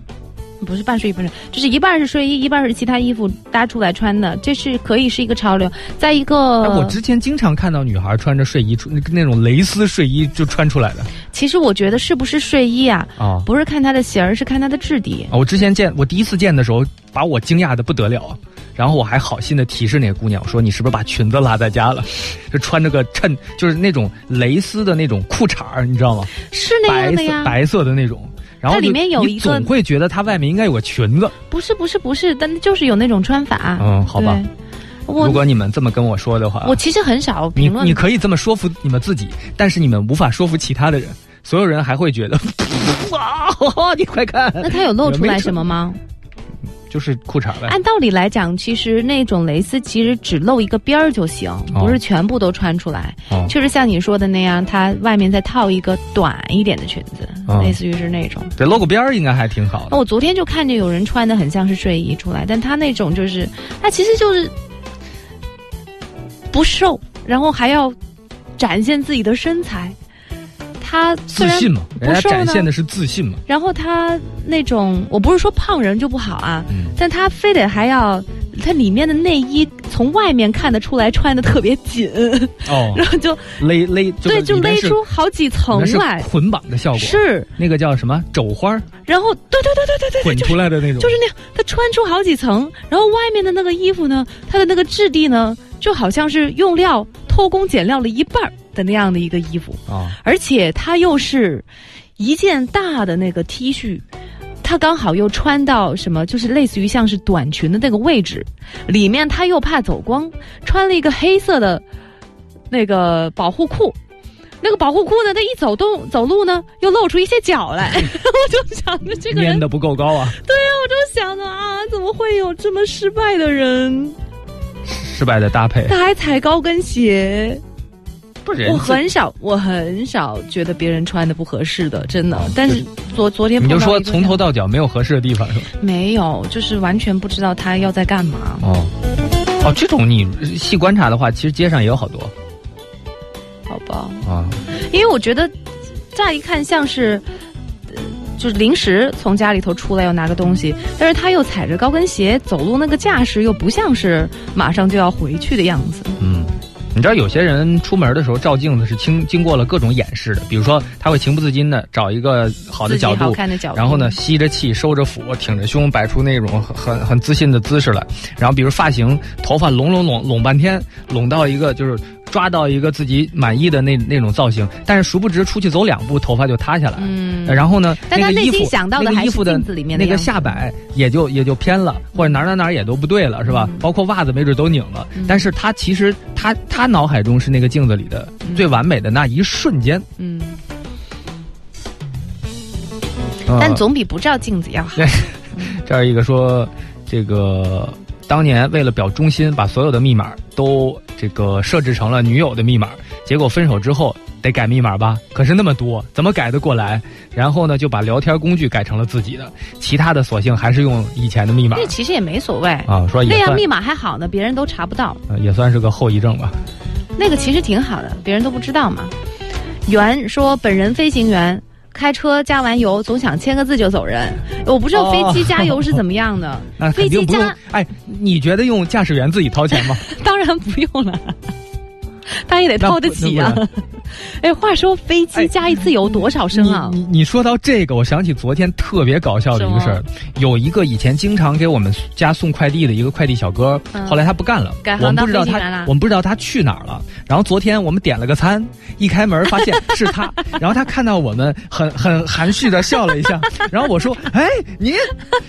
C: 不是半睡衣半穿，就是一半是睡衣，一半是其他衣服搭出来穿的，这是可以是一个潮流。在一个，
B: 哎，我之前经常看到女孩穿着睡衣出那那种蕾丝睡衣就穿出来的。
C: 其实我觉得是不是睡衣啊？
B: 啊
C: 不是看它的型儿，是看它的质地。
B: 啊！我之前见我第一次见的时候，把我惊讶的不得了啊。然后我还好心的提示那个姑娘，我说你是不是把裙子落在家了？就穿着个衬，就是那种蕾丝的那种裤衩儿，你知道吗？
C: 是那
B: 白色
C: 样的呀，
B: 白色的那种。然后
C: 它里面有一个
B: 你总会觉得它外面应该有个裙子。
C: 不是不是不是，但就是有那种穿法。
B: 嗯，好吧。
C: 我
B: 如果你们这么跟我说的话，
C: 我其实很少评论
B: 你可以这么说服你们自己，但是你们无法说服其他的人，所有人还会觉得，哇，你快看，
C: 那它有露出来什么吗？
B: 就是裤衩呗。
C: 按道理来讲，其实那种蕾丝其实只露一个边儿就行，不是全部都穿出来。
B: 哦
C: 就是像你说的那样，它外面再套一个短一点的裙子，
B: 哦
C: 类似于是那种。
B: 对，露个边儿应该还挺好的。
C: 那我昨天就看见有人穿的很像是睡衣出来，但他那种就是，他其实就是不瘦，然后还要展现自己的身材。他
B: 自信嘛，人家展现的是自信嘛。
C: 然后他那种，我不是说胖人就不好啊，
B: 嗯。
C: 但他非得还要，他里面的内衣从外面看得出来穿的特别紧，
B: 哦，
C: 然后就
B: 勒勒，
C: 对，就勒出好几层来。
B: 捆绑的效果，
C: 是，
B: 那个叫什么？肘花儿？
C: 然后对对对对对对
B: 捆
C: 对，就是
B: 出来的那种，
C: 就是那样，他穿出好几层，然后外面的那个衣服呢，它的那个质地呢，就好像是用料偷工减料了一半儿的那样的一个衣服，
B: 啊，
C: 而且它又是一件大的那个 T 恤，它刚好又穿到什么，就是类似于像是短裙的那个位置，里面他又怕走光，穿了一个黑色的那个保护裤。那个保护裤呢，他一走动走路呢，又露出一些脚来，我就想着这个人
B: 粘的不够高啊，
C: 对呀、我就想着啊，怎么会有这么失败的人？
B: 失败的搭配
C: 他还踩高跟鞋。我很少，我很少觉得别人穿的不合适的，真的。但是昨昨天
B: 你就说从头到脚没有合适的地方是吧？
C: 没有，就是完全不知道他要在干嘛。
B: 哦，哦，这种你细观察的话，其实街上也有好多
C: 好吧，
B: 啊。
C: 因为我觉得乍一看像是。呃就是临时从家里头出来要拿个东西，但是他又踩着高跟鞋走路，那个架势又不像是马上就要回去的样子。
B: 嗯，你知道有些人出门的时候照镜子是经经过了各种掩饰的，比如说他会情不自禁的找一个好的角度，
C: 看的角度
B: 然后呢吸着气、收着腹、挺着胸，摆出那种很很很自信的姿势来。然后比如发型，头发拢拢拢拢半天，拢到一个就是抓到一个自己满意的那那种造型，但是殊不知出去走两步，头发就塌下来。
C: 嗯
B: 呃然后呢，
C: 但他内心想到的还是
B: 衣服的
C: 镜子里面的
B: 那个下摆也就也就偏了，或者哪儿哪儿哪儿也都不对了，是吧？包括袜子没准都拧了，但是他其实他他脑海中是那个镜子里的最完美的那一瞬间。
C: 嗯，
B: 呃
C: 但总比不照镜子要好。
B: 这儿一个说，这个当年为了表忠心，把所有的密码都这个设置成了女友的密码，结果分手之后得改密码吧？可是那么多，怎么改得过来？然后呢，就把聊天工具改成了自己的，其他的索性还是用以前的密码
C: 那其实也没所谓
B: 啊。说
C: 那样密码还好呢，别人都查不到。
B: 呃也算是个后遗症吧。
C: 那个其实挺好的，别人都不知道嘛。袁说，本人飞行员，开车加完油总想签个字就走人。我不知道飞机加油是怎么样的，
B: 那
C: 飞机加。
B: 哎，你觉得用驾驶员自己掏钱吗？
C: 当然不用了，他也得掏得起啊
B: 那不。
C: 哎，话说飞机加一次油多少升啊？
B: 你你你说到这个，我想起昨天特别搞笑的一个事儿，有一个以前经常给我们家送快递的一个快递小哥，
C: 嗯
B: 后来他不干了，我们不知道他我们不知道他去哪儿了。然后昨天我们点了个餐，一开门发现是他，然后他看到我们很很含蓄的笑了一下，然后我说：“哎，您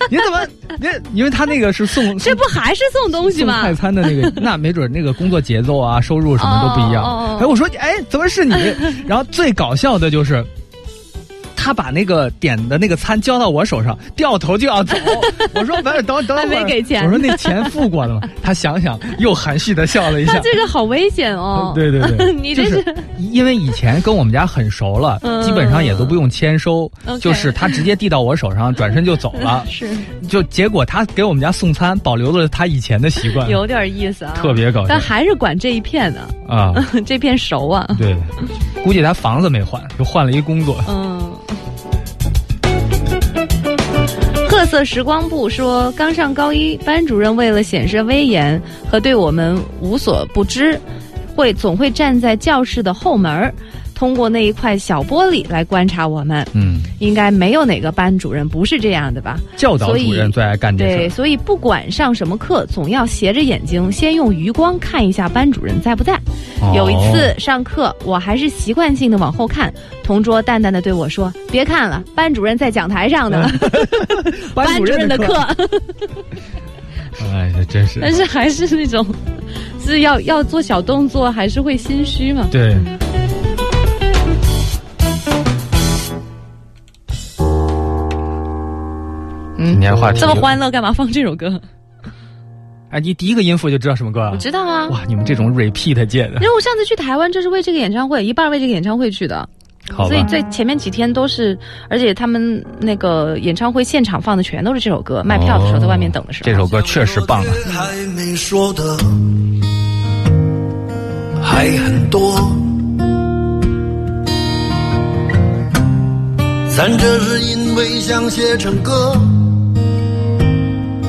B: 您怎么您？因为他那个是送
C: 这不还是送东西吗？
B: 送快餐的那个，那没准那个工作节奏啊、收入什么都不一样。
C: 哦哦哦哦
B: 哎，我说，哎，怎么是你？然后最搞笑的就是。他把那个点的那个餐交到我手上，掉头就要走。我说：“不是，等等会儿。”
C: 没给钱
B: 我说：“那钱付过了吗？”他想想，又含蓄的笑了一下。
C: 他这个好危险哦。
B: 对对对，
C: 你
B: 就
C: 这
B: 是因为以前跟我们家很熟了，
C: 嗯
B: 基本上也都不用签收就是他直接递到我手上，转身就走了。
C: 是
B: 就结果他给我们家送餐，保留了他以前的习惯，
C: 有点意思啊，
B: 特别搞笑
C: 但还是管这一片的，
B: 啊。
C: 这片熟啊。
B: 对，估计他房子没换，就换了一工作。
C: 嗯。特色时光部说，刚上高一，班主任为了显示威严和对我们无所不知，会总会站在教室的后门儿，通过那一块小玻璃来观察我们。
B: 嗯，
C: 应该没有哪个班主任不是这样的吧？
B: 教导主任最爱干这事
C: 对，所以不管上什么课，总要斜着眼睛，先用余光看一下班主任在不在。
B: 哦
C: 有一次上课，我还是习惯性的往后看，同桌淡淡的对我说：“别看了，班主任在讲台上呢。
B: 班主任
C: 的
B: 课，哎，这真是
C: 但是还是那种，是要要做小动作，还是会心虚嘛。
B: 对。
C: 嗯
B: 今天话题
C: 这么欢乐，干嘛放这首歌？
B: 哎，你第一个音符就知道什么歌啊？
C: 我知道啊，
B: 哇，你们这种 repeat 界的
C: 因，为我上次去台湾就是为这个演唱会，一半为这个演唱会去的。
B: 好
C: 所以？在前面几天都是，而且他们那个演唱会现场放的全都是这首歌，卖票的时候在外面等的时候。
B: 这首歌确实棒啊！
J: 还没说的还很多，咱这是因为想写成歌，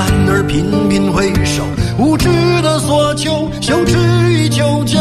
J: 为不安而频频回首，无知的索求，羞耻于求救，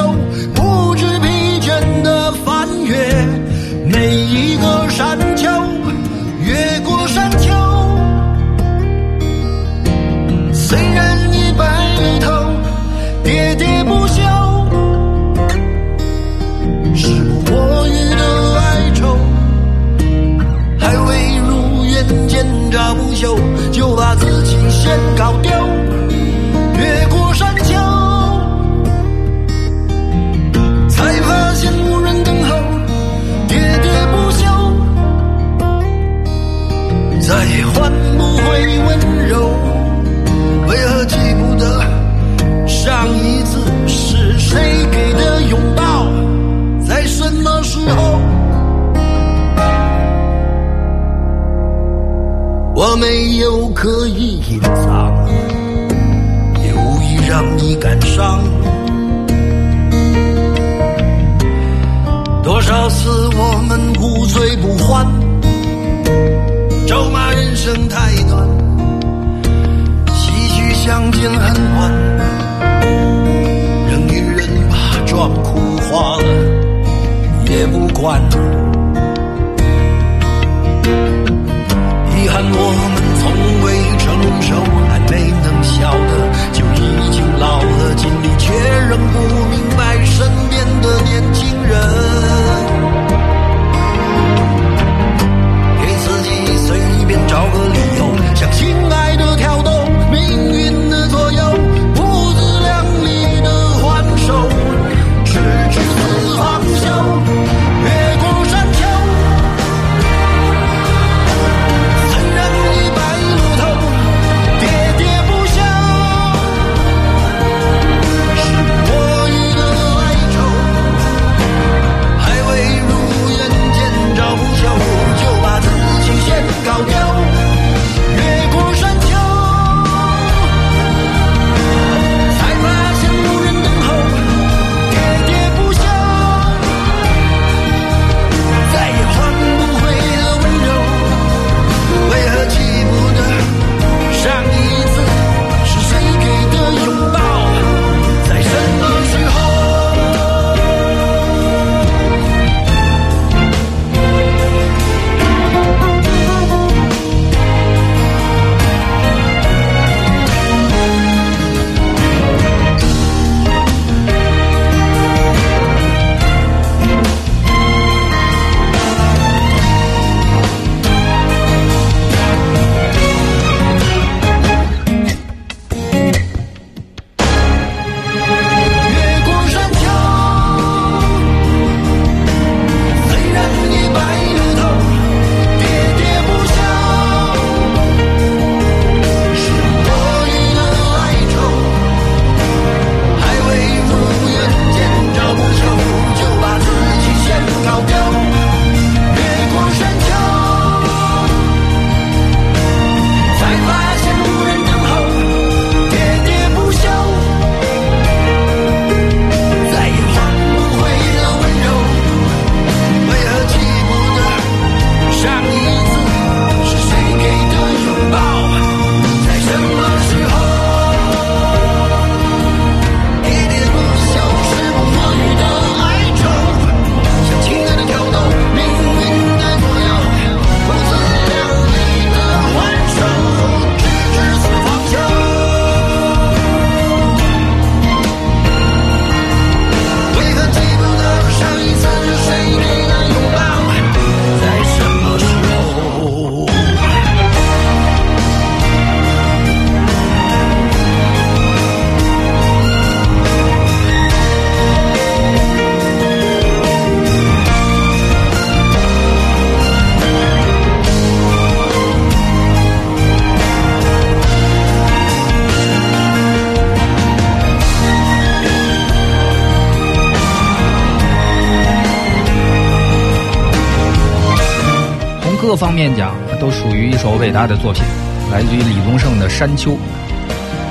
B: 面讲都属于一首伟大的作品，来自于李宗盛的《山丘》。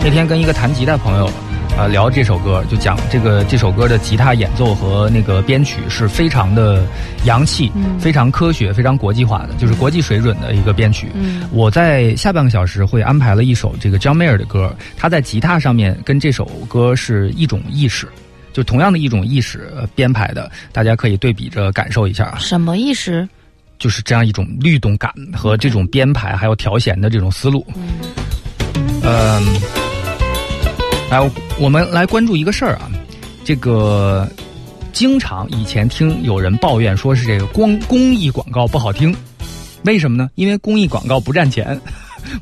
B: 那天跟一个弹吉他朋友。呃，聊这首歌就讲这个这首歌的吉他演奏和那个编曲是非常的洋气，非常科学，非常国际化的，就是国际水准的一个编曲。
C: 嗯
B: 我在下半个小时会安排了一首这个 John Mayer 的歌，他在吉他上面跟这首歌是一种意识，就同样的一种意识呃编排的，大家可以对比着感受一下啊。
C: 什么意思？
B: 就是这样一种律动感和这种编排还有调弦的这种思路。嗯，来，我们来关注一个事儿啊，这个经常以前听有人抱怨说是这个光公益广告不好听，为什么呢？因为公益广告不赚钱。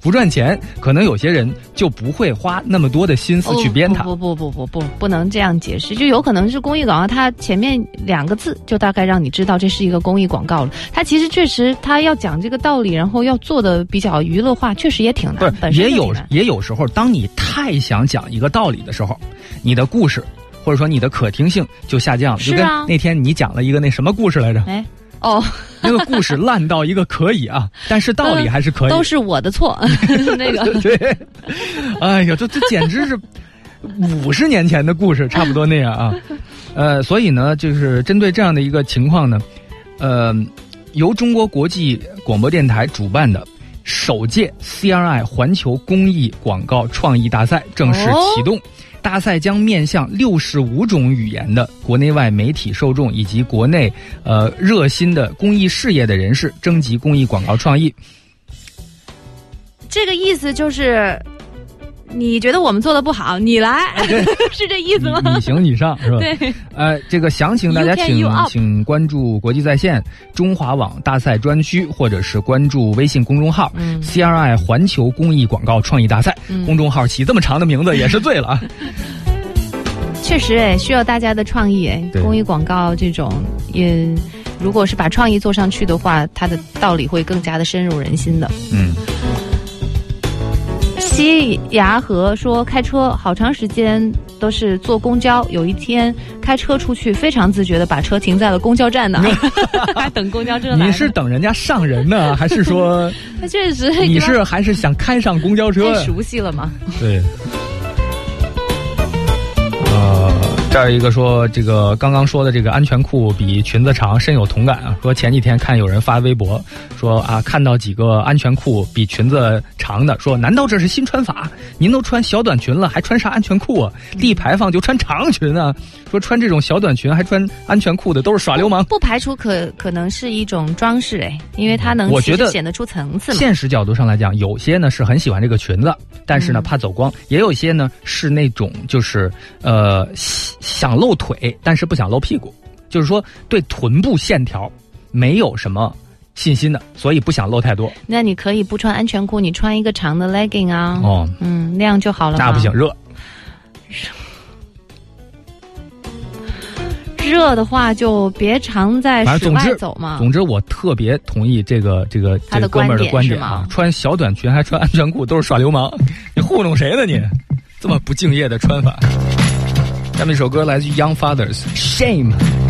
B: 不赚钱，可能有些人就不会花那么多的心思去编它。
C: 不不不不不不，不能这样解释，就有可能是公益广告，它前面两个字就大概让你知道这是一个公益广告了。它其实确实，它要讲这个道理，然后要做的比较娱乐化，确实也挺难。
B: 不是，也有也有时候，当你太想讲一个道理的时候，你的故事或者说你的可听性就下降了。就跟那天你讲了一个那什么故事来着？
C: 哎哦，
B: 那个故事烂到一个可以啊，但是道理还是可以。
C: 都是我的错，那个
B: 对，哎呀，这这简直是五十年前的故事，差不多那样啊。呃，所以呢，就是针对这样的一个情况呢，呃，由中国国际广播电台主办的首届 CRI 环球公益广告创意大赛正式启动。大赛将面向六十五种语言的国内外媒体受众以及国内呃热心的公益事业的人士征集公益广告创意。
C: 这个意思就是，你觉得我们做的不好，你来，是这意思吗？
B: 你行你上是吧？
C: 对，
B: 呃，这个详情大家请请关注国际在线中华网大赛专区，或者是关注微信公众号、
C: 嗯
B: CRI 环球公益广告创意大赛。
C: 嗯
B: 公众号起这么长的名字也是醉了啊！
C: 确实哎，需要大家的创意哎，
B: 对
C: 公益广告这种也。如果是把创意做上去的话，它的道理会更加的深入人心的。
B: 嗯，
C: 西牙河说，开车好长时间都是坐公交，有一天开车出去，非常自觉的把车停在了公交站那儿，还等公交车来呢。
B: 你是等人家上人呢，还是说
C: 他确实
B: 你是还是想开上公交车
C: 太？熟悉了吗？
B: 对。这儿一个说这个刚刚说的这个安全裤比裙子长，深有同感啊。说前几天看有人发微博说啊，看到几个安全裤比裙子长的，说难道这是新穿法？您都穿小短裙了，还穿啥安全裤啊？立牌坊就穿长裙啊？说穿这种小短裙还穿安全裤的都是耍流氓。
C: 不排除可可能是一种装饰哎，因为它能
B: 我觉得
C: 显得出层次嘛。
B: 现实角度上来讲，有些呢是很喜欢这个裙子，但是呢
C: 嗯
B: 怕走光；也有些呢是那种就是呃想想露腿，但是不想露屁股，就是说对臀部线条没有什么信心的，所以不想露太多。
C: 那你可以不穿安全裤，你穿一个长的 legging 啊，
B: 哦，
C: 嗯，那样就好了。
B: 那不行，热。
C: 热的话就别常在室外走嘛。
B: 总之，我特别同意这个这个这个哥们儿的观
C: 观点
B: 啊，穿小短裙还穿安全裤都是耍流氓，你糊弄谁呢你？这么不敬业的穿法。下面一首歌来自于 Young Fathers，《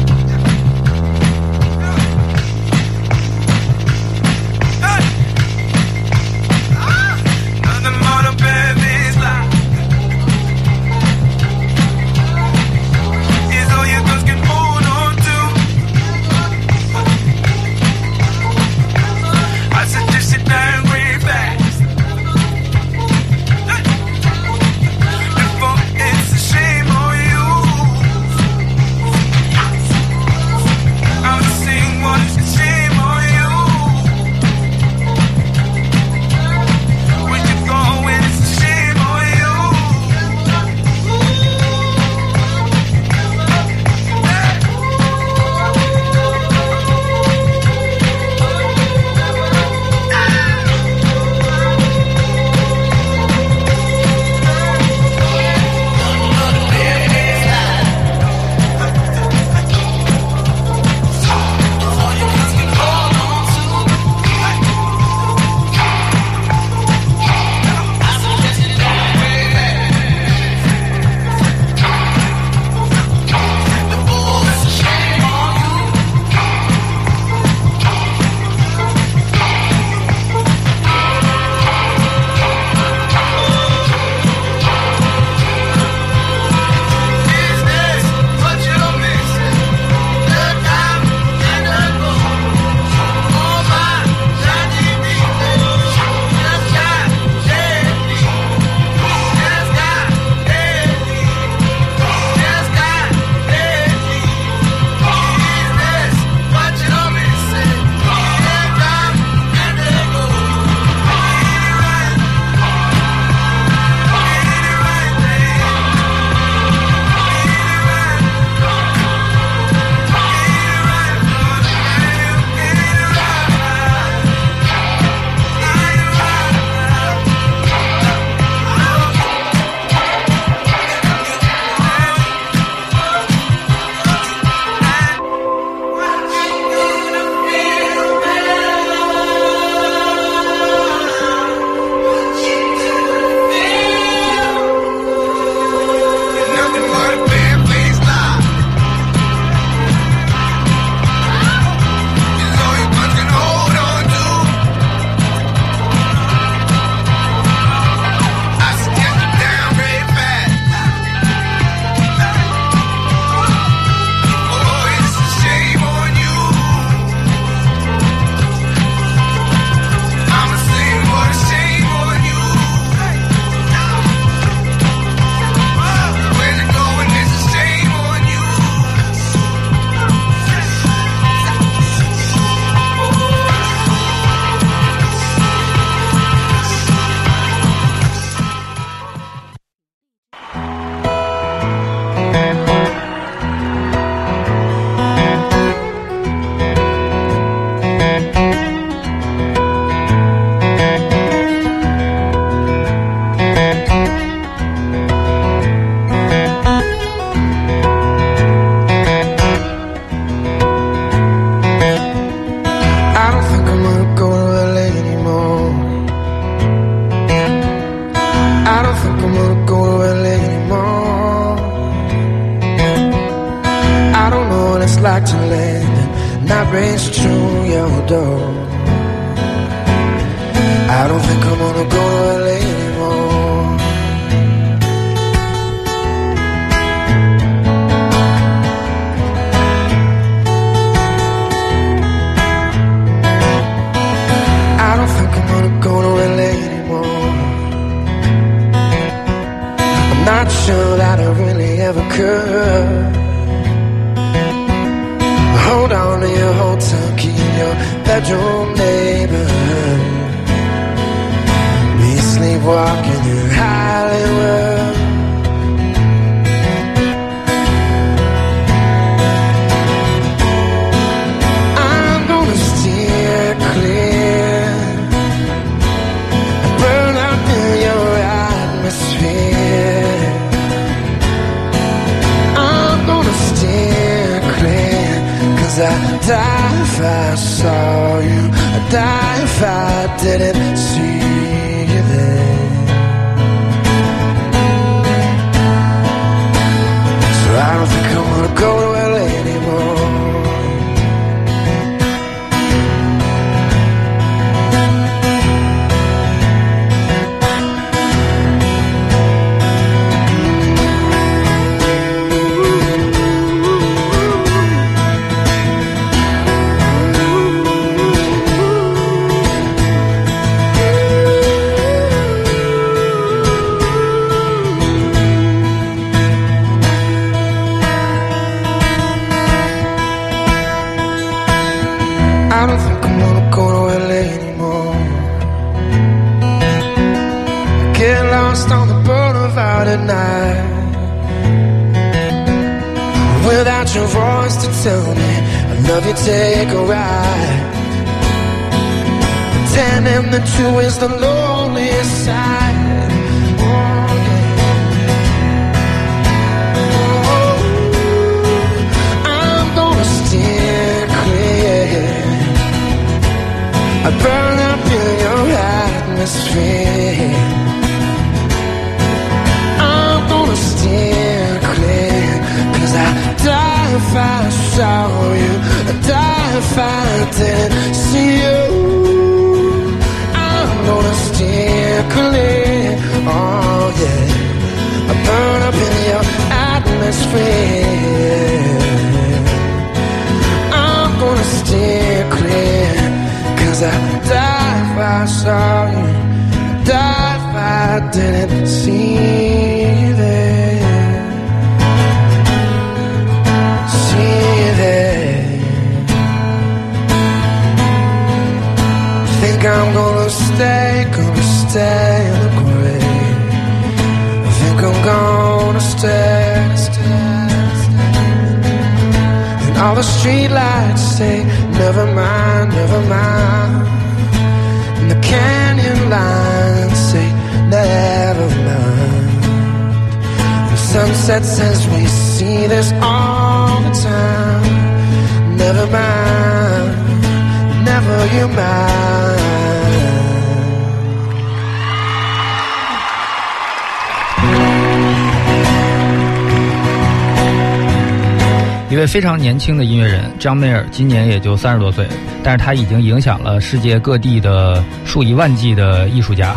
B: 非常年轻的音乐人张梅尔，今年也就三十多岁，但是他已经影响了世界各地的数以万计的艺术家，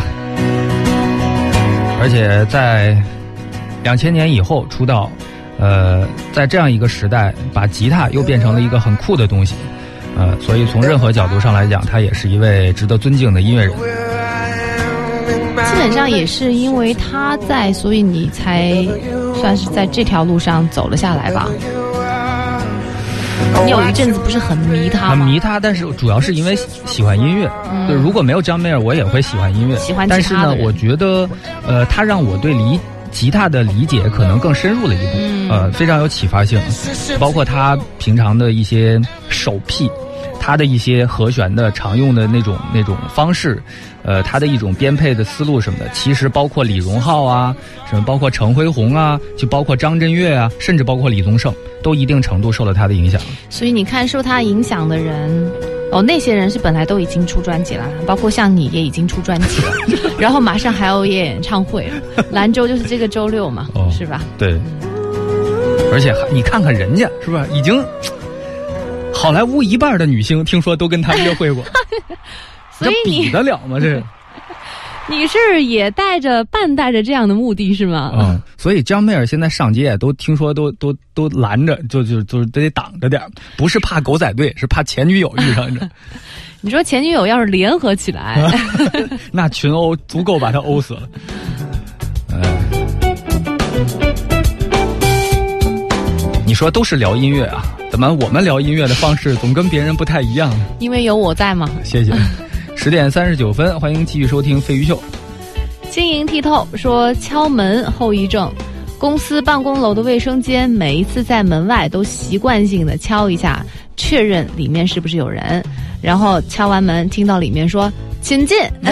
B: 而且在两千年以后出道，呃，在这样一个时代，把吉他又变成了一个很酷的东西，呃，所以从任何角度上来讲，他也是一位值得尊敬的音乐人。
C: 基本上也是因为他在，所以你才算是在这条路上走了下来吧。你有一阵子不是很迷他吗？
B: 很迷他，但是主要是因为喜欢音乐。
C: 嗯
B: 对，如果没有张梅尔，我也会喜欢音乐。
C: 喜欢
B: 但是呢，我觉得，呃，他让我对离吉他的理解可能更深入了一步，
C: 嗯
B: 呃，非常有启发性。包括他平常的一些手癖，他的一些和弦的常用的那种那种方式，呃，他的一种编配的思路什么的，其实包括李荣浩啊，什么包括陈辉宏啊，就包括张震岳啊，甚至包括李宗盛，都一定程度受了他的影响。
C: 所以你看，受他影响的人，哦，那些人是本来都已经出专辑了，包括像你也已经出专辑了，然后马上还要演演唱会。兰州就是这个周六嘛，
B: 哦
C: 是吧？
B: 对，而且还你看看人家是吧，已经好莱坞一半的女星听说都跟他约会过，
C: 所以
B: 你比
C: 你
B: 得了吗？这
C: 你是也带着半带着这样的目的是吗？
B: 嗯，所以江妹儿现在上街都听说都都都拦着，就就就得挡着点儿不是怕狗仔队，是怕前女友遇上着，
C: 你说前女友要是联合起来
B: 那群殴足够把他殴死了。哎，你说都是聊音乐啊，怎么我们聊音乐的方式总跟别人不太一样呢？
C: 因为有我在嘛。
B: 谢谢。十点三十九分，欢迎继续收听《飞鱼秀》。
C: 晶莹剔透说敲门后遗症，公司办公楼的卫生间每一次在门外都习惯性的敲一下，确认里面是不是有人，然后敲完门听到里面说请进，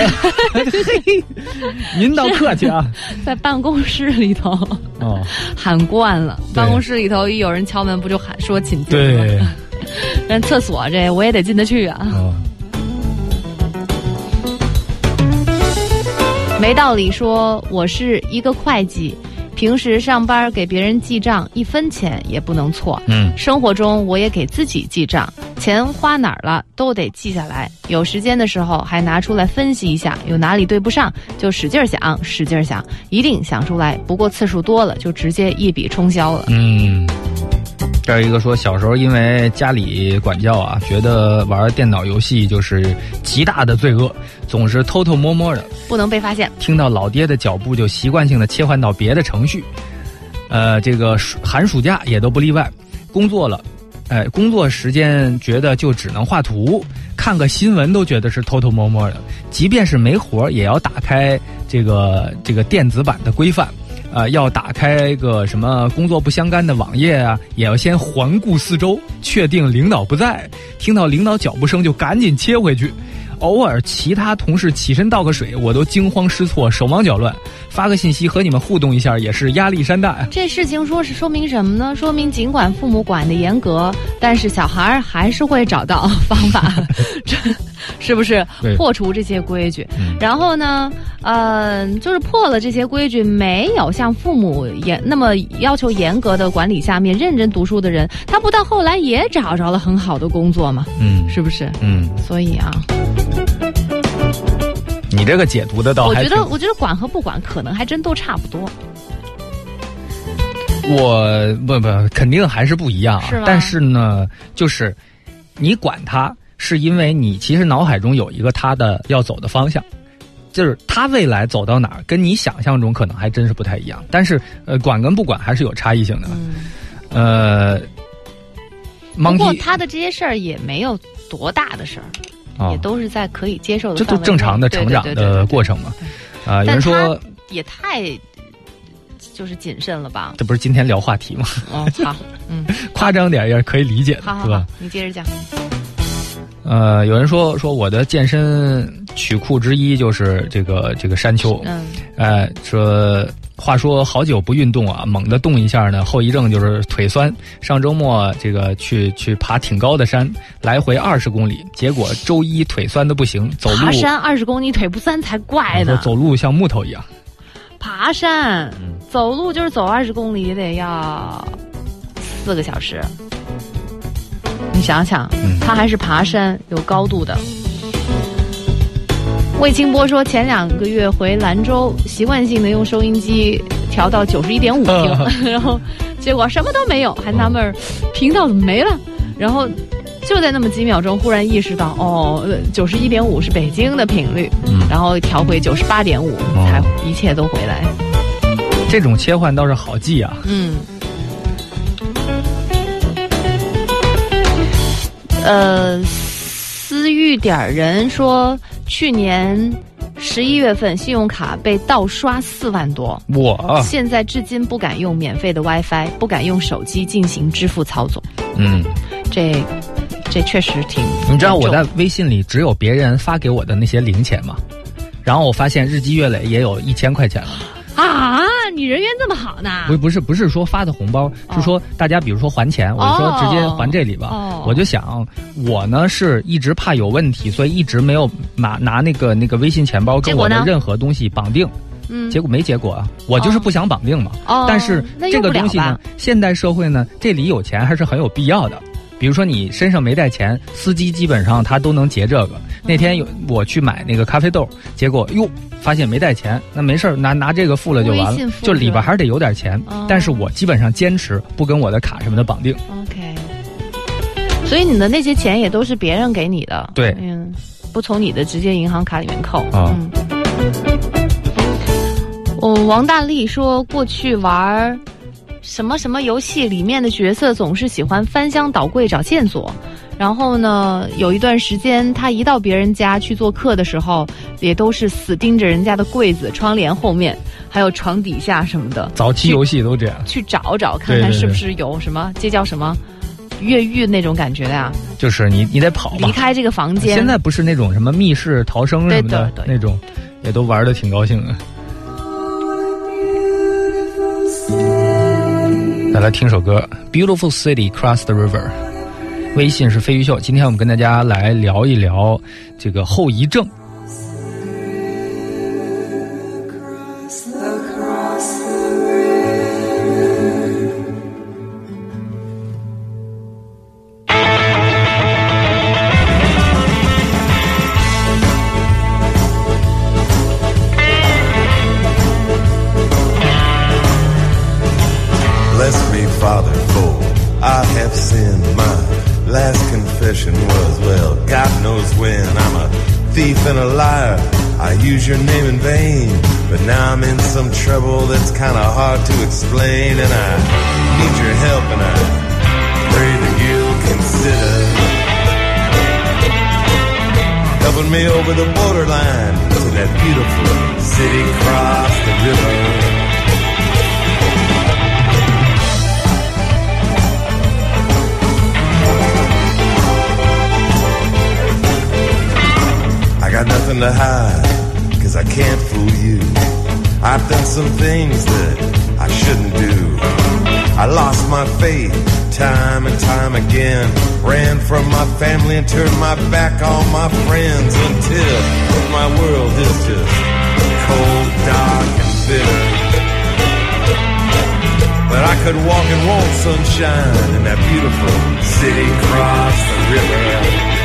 B: 您倒客气啊。
C: 在办公室里头
B: 哦，
C: 喊惯了，办公室里头一有人敲门不就喊说请进吗？
B: 对，
C: 但厕所这我也得进得去啊。
B: 哦，
C: 没道理说我是一个会计，平时上班给别人记账，一分钱也不能错。
B: 嗯，
C: 生活中我也给自己记账，钱花哪儿了都得记下来。有时间的时候还拿出来分析一下，有哪里对不上就使劲儿想，使劲儿想，一定想出来。不过次数多了就直接一笔冲销了。
B: 嗯，这儿一个说，小时候因为家里管教啊，觉得玩电脑游戏就是极大的罪恶，总是偷偷摸摸的，
C: 不能被发现。
B: 听到老爹的脚步就习惯性的切换到别的程序。呃，这个暑寒暑假也都不例外，工作了。哎，工作时间觉得就只能画图，看个新闻都觉得是偷偷摸摸的，即便是没活也要打开这个这个电子版的规范，啊、要打开个什么工作不相干的网页啊，也要先环顾四周，确定领导不在，听到领导脚步声就赶紧切回去。偶尔其他同事起身倒个水，我都惊慌失措，手忙脚乱。发个信息和你们互动一下，也是压力山大呀。
C: 这事情说是说明什么呢？说明尽管父母管的严格，但是小孩儿还是会找到方法，这是不是破除这些规矩？
B: 嗯
C: 然后呢，呃，就是破了这些规矩，没有像父母严那么要求严格的管理下面认真读书的人，他不到后来也找着了很好的工作吗？
B: 嗯
C: 是不是？
B: 嗯，
C: 所以啊，
B: 你这个解读的倒
C: 我觉
B: 还挺
C: 得我觉得管和不管可能还真都差不多。
B: 我不不肯定还是不一样啊。
C: 是吗
B: 但是呢，就是你管他，是因为你其实脑海中有一个他的要走的方向。就是他未来走到哪儿，跟你想象中可能还真是不太一样。但是，呃，管跟不管还是有差异性的。
C: 嗯，
B: 呃
C: 不过他的这些事儿也没有多大的事儿。
B: 啊
C: 也，都是在可以接受的
B: 这都正常的成长的过程嘛。啊，有人说
C: 也太就是谨慎了吧？
B: 这不是今天聊话题吗？
C: 哦，好，嗯，
B: 夸张点也是可以理解的，是吧
C: 你接着讲。
B: 呃，有人说说我的健身曲库之一就是这个这个山丘，
C: 嗯，
B: 哎，说话说好久不运动啊，猛地动一下呢，后遗症就是腿酸。上周末这个去去爬挺高的山，来回二十公里，结果周一腿酸的不行，走路
C: 爬山二十公里腿不酸才怪呢。
B: 走路像木头一样。
C: 爬山
B: 嗯
C: 走路就是走二十公里也得要四个小时。你想想，
B: 嗯
C: 他还是爬山有高度的。魏清波说，前两个月回兰州，习惯性的用收音机调到九十一点五听，然后结果什么都没有，还纳闷儿频道怎么没了，然后就在那么几秒钟，忽然意识到，哦，九十一点五是北京的频率，
B: 嗯。
C: 然后调回九十八点五，才一切都回来。
B: 这种切换倒是好记啊。
C: 嗯，呃，思域点儿人说，去年十一月份信用卡被盗刷四万多，
B: 我
C: 现在至今不敢用免费的 WiFi，不敢用手机进行支付操作。
B: 嗯，
C: 这这确实挺……
B: 你知道我在微信里只有别人发给我的那些零钱吗？然后我发现日积月累也有一千块钱了。
C: 啊？你人缘这么好呢？
B: 不不是不是说发的红包，是说大家比如说还钱，我就说直接还这里吧。
C: 哦
B: 我就想，我呢是一直怕有问题，所以一直没有拿拿那个那个微信钱包跟我的任何东西绑定。
C: 嗯，
B: 结果没结果啊，我就是不想绑定嘛。
C: 哦
B: 但是这个东西呢，现代社会呢，这里有钱还是很有必要的。比如说你身上没带钱，司机基本上他都能结这个。那天有我去买那个咖啡豆，结果哟发现没带钱，那没事儿拿拿这个付了就完了，就里边还是得有点钱。
C: 哦
B: 但是我基本上坚持不跟我的卡什么的绑定。
C: OK，所以你的那些钱也都是别人给你的，
B: 对
C: 嗯，不从你的直接银行卡里面扣。
B: 啊
C: 嗯。我，王大力说过去玩儿什么什么游戏里面的角色总是喜欢翻箱倒柜找线索。然后呢，有一段时间，他一到别人家去做客的时候，也都是死盯着人家的柜子、窗帘后面，还有床底下什么的。
B: 早期游戏都这样，
C: 去找找，看看是不是有什么，这叫什么越狱那种感觉的呀？
B: 就是你你得跑
C: 离。开这个房间。
B: 现在不是那种什么密室逃生什么的那种，也都玩的挺高兴的。来听首歌《Beautiful City Cross the River》。微信是飞鱼秀，今天我们跟大家来聊一聊这个后遗症。
K: Done some things that I shouldn't do. I lost my faith time and time again. Ran from my family and turned my back on my friends until my world is just cold, dark, and bitter. But I could walk and want sunshine in that beautiful city across the river.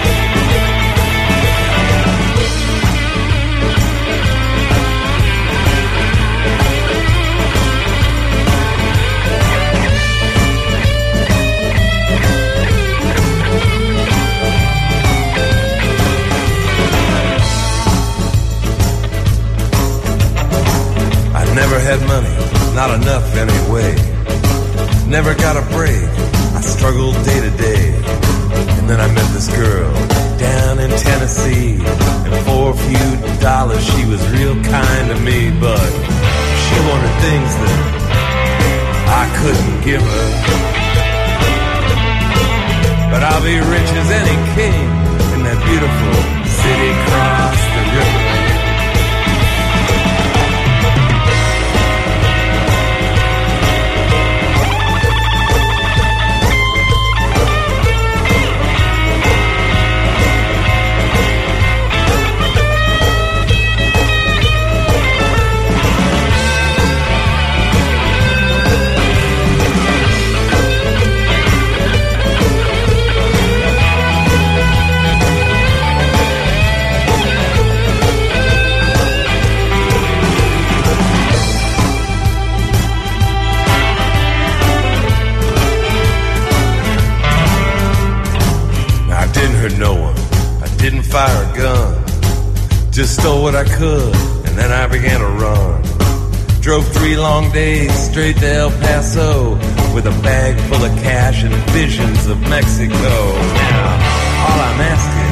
K: Had money, not enough anyway. Never got a break, I struggled day to day. And then I met this girl down in Tennessee. And for a few dollars, she was real kind to me. But she wanted things that I couldn't give her. But I'll be rich as any king in that beautiful city across Just stole what I could, and then I began to run. Drove three long days straight to El Paso with a bag full of cash and visions of Mexico. Now, all I'm asking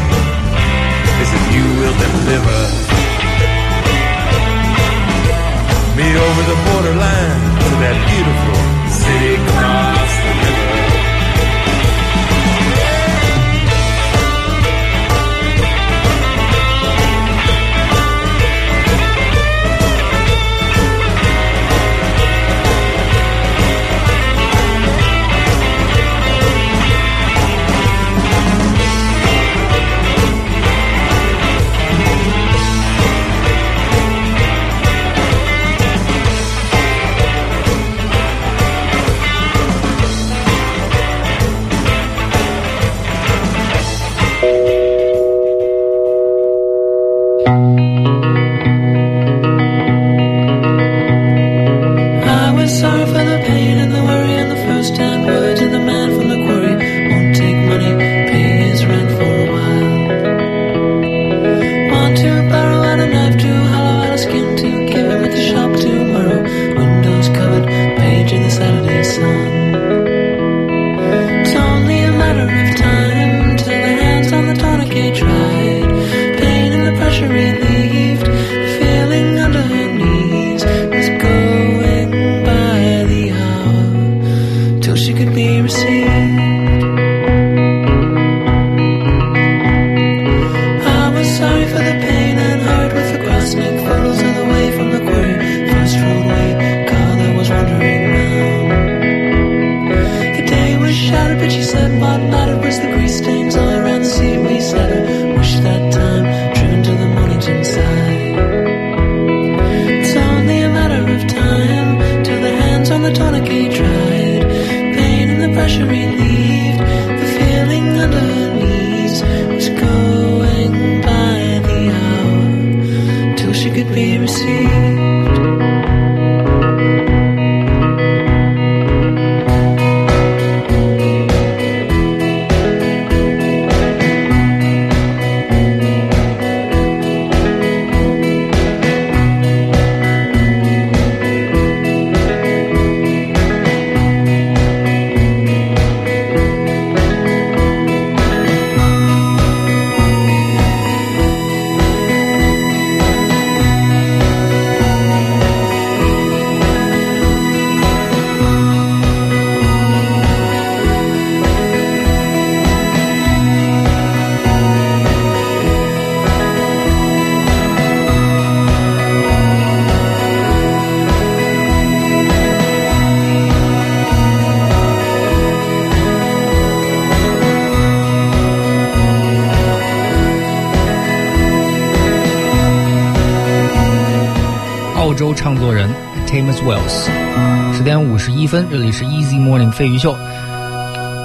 B: 澳洲唱作人 Tamas Wells 十点五十一分，这里是 Easy Morning 飞鱼秀。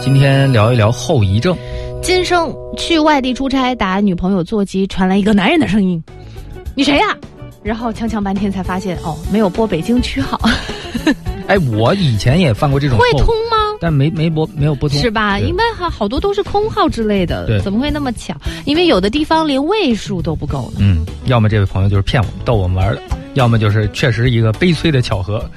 B: 今天聊一聊后遗症。
C: 今生去外地出差，打女朋友座机，传来一个男人的声音：“你谁呀、然后锵锵半天才发现，哦，没有拨北京区号，
B: 哎，我以前也犯过这种
C: 会通吗？
B: 但没没拨没有拨通，
C: 是吧？
B: 对
C: 因为好好多都是空号之类的
B: 对，
C: 怎么会那么巧？因为有的地方连位数都不够呢。
B: 嗯，要么这位朋友就是骗我们、逗我们玩的，要么就是确实一个悲催的巧合。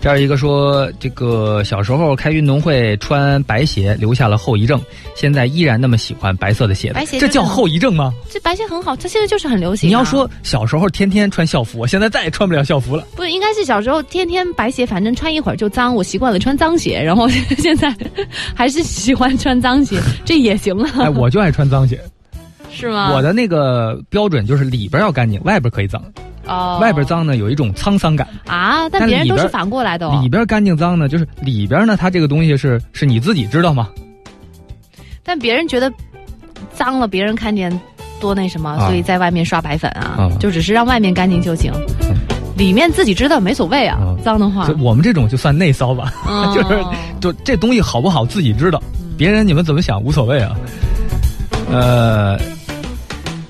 B: 这样一个说，这个小时候开运动会穿白鞋留下了后遗症，现在依然那么喜欢白色的鞋子，
C: 白鞋
B: 这叫后遗症吗？
C: 这白鞋很好，它现在就是很流行、啊。
B: 你要说小时候天天穿校服，我现在再也穿不了校服了。
C: 不，应该是小时候天天白鞋，反正穿一会儿就脏，我习惯了穿脏鞋，然后 现在还是喜欢穿脏鞋，这也行了，
B: 哎，我就爱穿脏鞋，
C: 是吗？
B: 我的那个标准就是里边要干净，外边可以脏。
C: 哦，
B: 外边脏呢有一种沧桑感，
C: 啊，但别人都是反过来的哦。
B: 里。边干净脏呢就是里边呢它这个东西是是你自己知道吗？
C: 但别人觉得脏了，别人看见多那什么，
B: 啊。
C: 所以在外面刷白粉啊，
B: 啊。
C: 就只是让外面干净就行，里面自己知道没所谓啊，
B: 啊。
C: 脏的话，
B: 我们这种就算内骚吧，
C: 嗯
B: 就是就这东西好不好自己知道，别人你们怎么想无所谓啊。呃，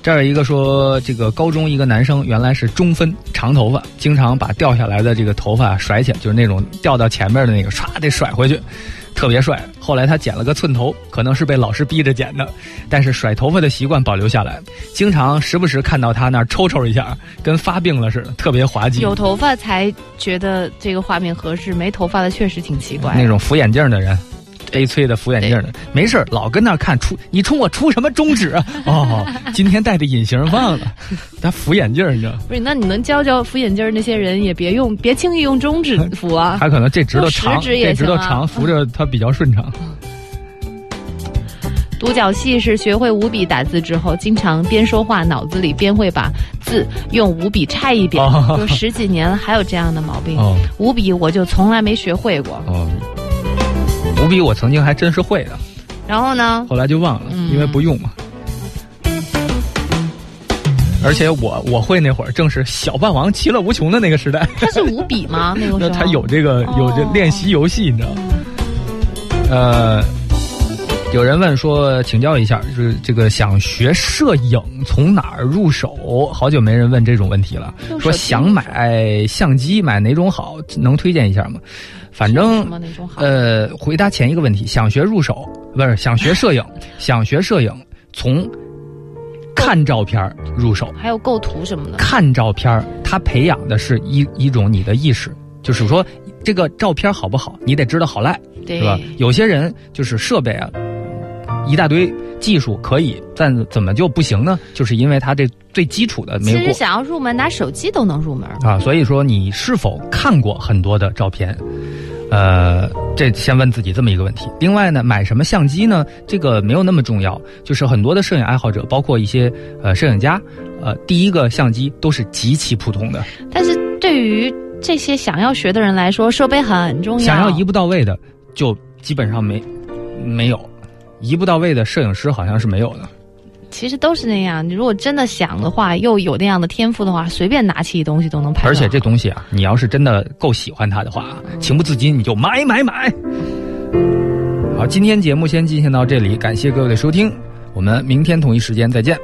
B: 这儿有一个说，这个高中一个男生原来是中分长头发，经常把掉下来的这个头发甩起来，就是那种掉到前面的那个，唰得甩回去。特别帅，后来他剪了个寸头，可能是被老师逼着剪的，但是甩头发的习惯保留下来，经常时不时看到他那儿抽抽一下，跟发病了似的，特别滑稽。
C: 有头发才觉得这个画面合适，没头发的确实挺奇怪。
B: 那种扶眼镜的人，悲催的扶眼镜的，没事儿老跟那儿看出你冲我出什么中指啊？哦，今天戴的隐形忘了，他扶眼镜，你知道？
C: 不是，那你能教教扶眼镜儿那些人，也别用，别轻易用中指扶啊。
B: 他可能这指头长，
C: 食指也
B: 这指头长，扶着他比较顺畅。
C: 独角戏是学会五笔打字之后，经常边说话脑子里边会把字用五笔拆一遍，
B: 哦
C: 有十几年了还有这样的毛病。
B: 哦
C: 五笔我就从来没学会过。
B: 哦，五笔我曾经还真是会的，
C: 然后呢，
B: 后来就忘了，
C: 嗯
B: 因为不用嘛。而且我我会那会儿正是小霸王其乐无穷的那个时代，
C: 它是五笔吗？那个 时
B: 那
C: 候
B: 他有这个有这
C: 哦
B: 练习游戏，你知道吗？呃，有人问说，请教一下，就是这个想学摄影从哪儿入手？好久没人问这种问题了。说想买相机，买哪种好？能推荐一下吗？反正？呃，回答前一个问题，想学入手不是想学摄影，想学摄影从看照片入手。
C: 还有构图什么的。
B: 看照片儿，它培养的是一一种你的意识，就是说这个照片好不好，你得知道好赖，
C: 对
B: 是吧？有些人就是设备啊，一大堆技术可以，但怎么就不行呢？就是因为他这最基础的没有过
C: 其实想要入门，拿手机都能入门。
B: 啊，所以说你是否看过很多的照片？呃，这先问自己这么一个问题。另外呢，买什么相机呢？这个没有那么重要，就是很多的摄影爱好者，包括一些呃摄影家，呃，第一个相机都是极其普通的。
C: 但是对于这些想要学的人来说，设备很重要。
B: 想要一步到位的，就基本上没没有，一步到位的摄影师好像是没有的。
C: 其实都是那样。你如果真的想的话，又有那样的天赋的话，随便拿起东西都能拍。
B: 而且这东西啊，你要是真的够喜欢它的话，情不自禁你就买买买。好，今天节目先进行到这里，感谢各位的收听，我们明天同一时间再见。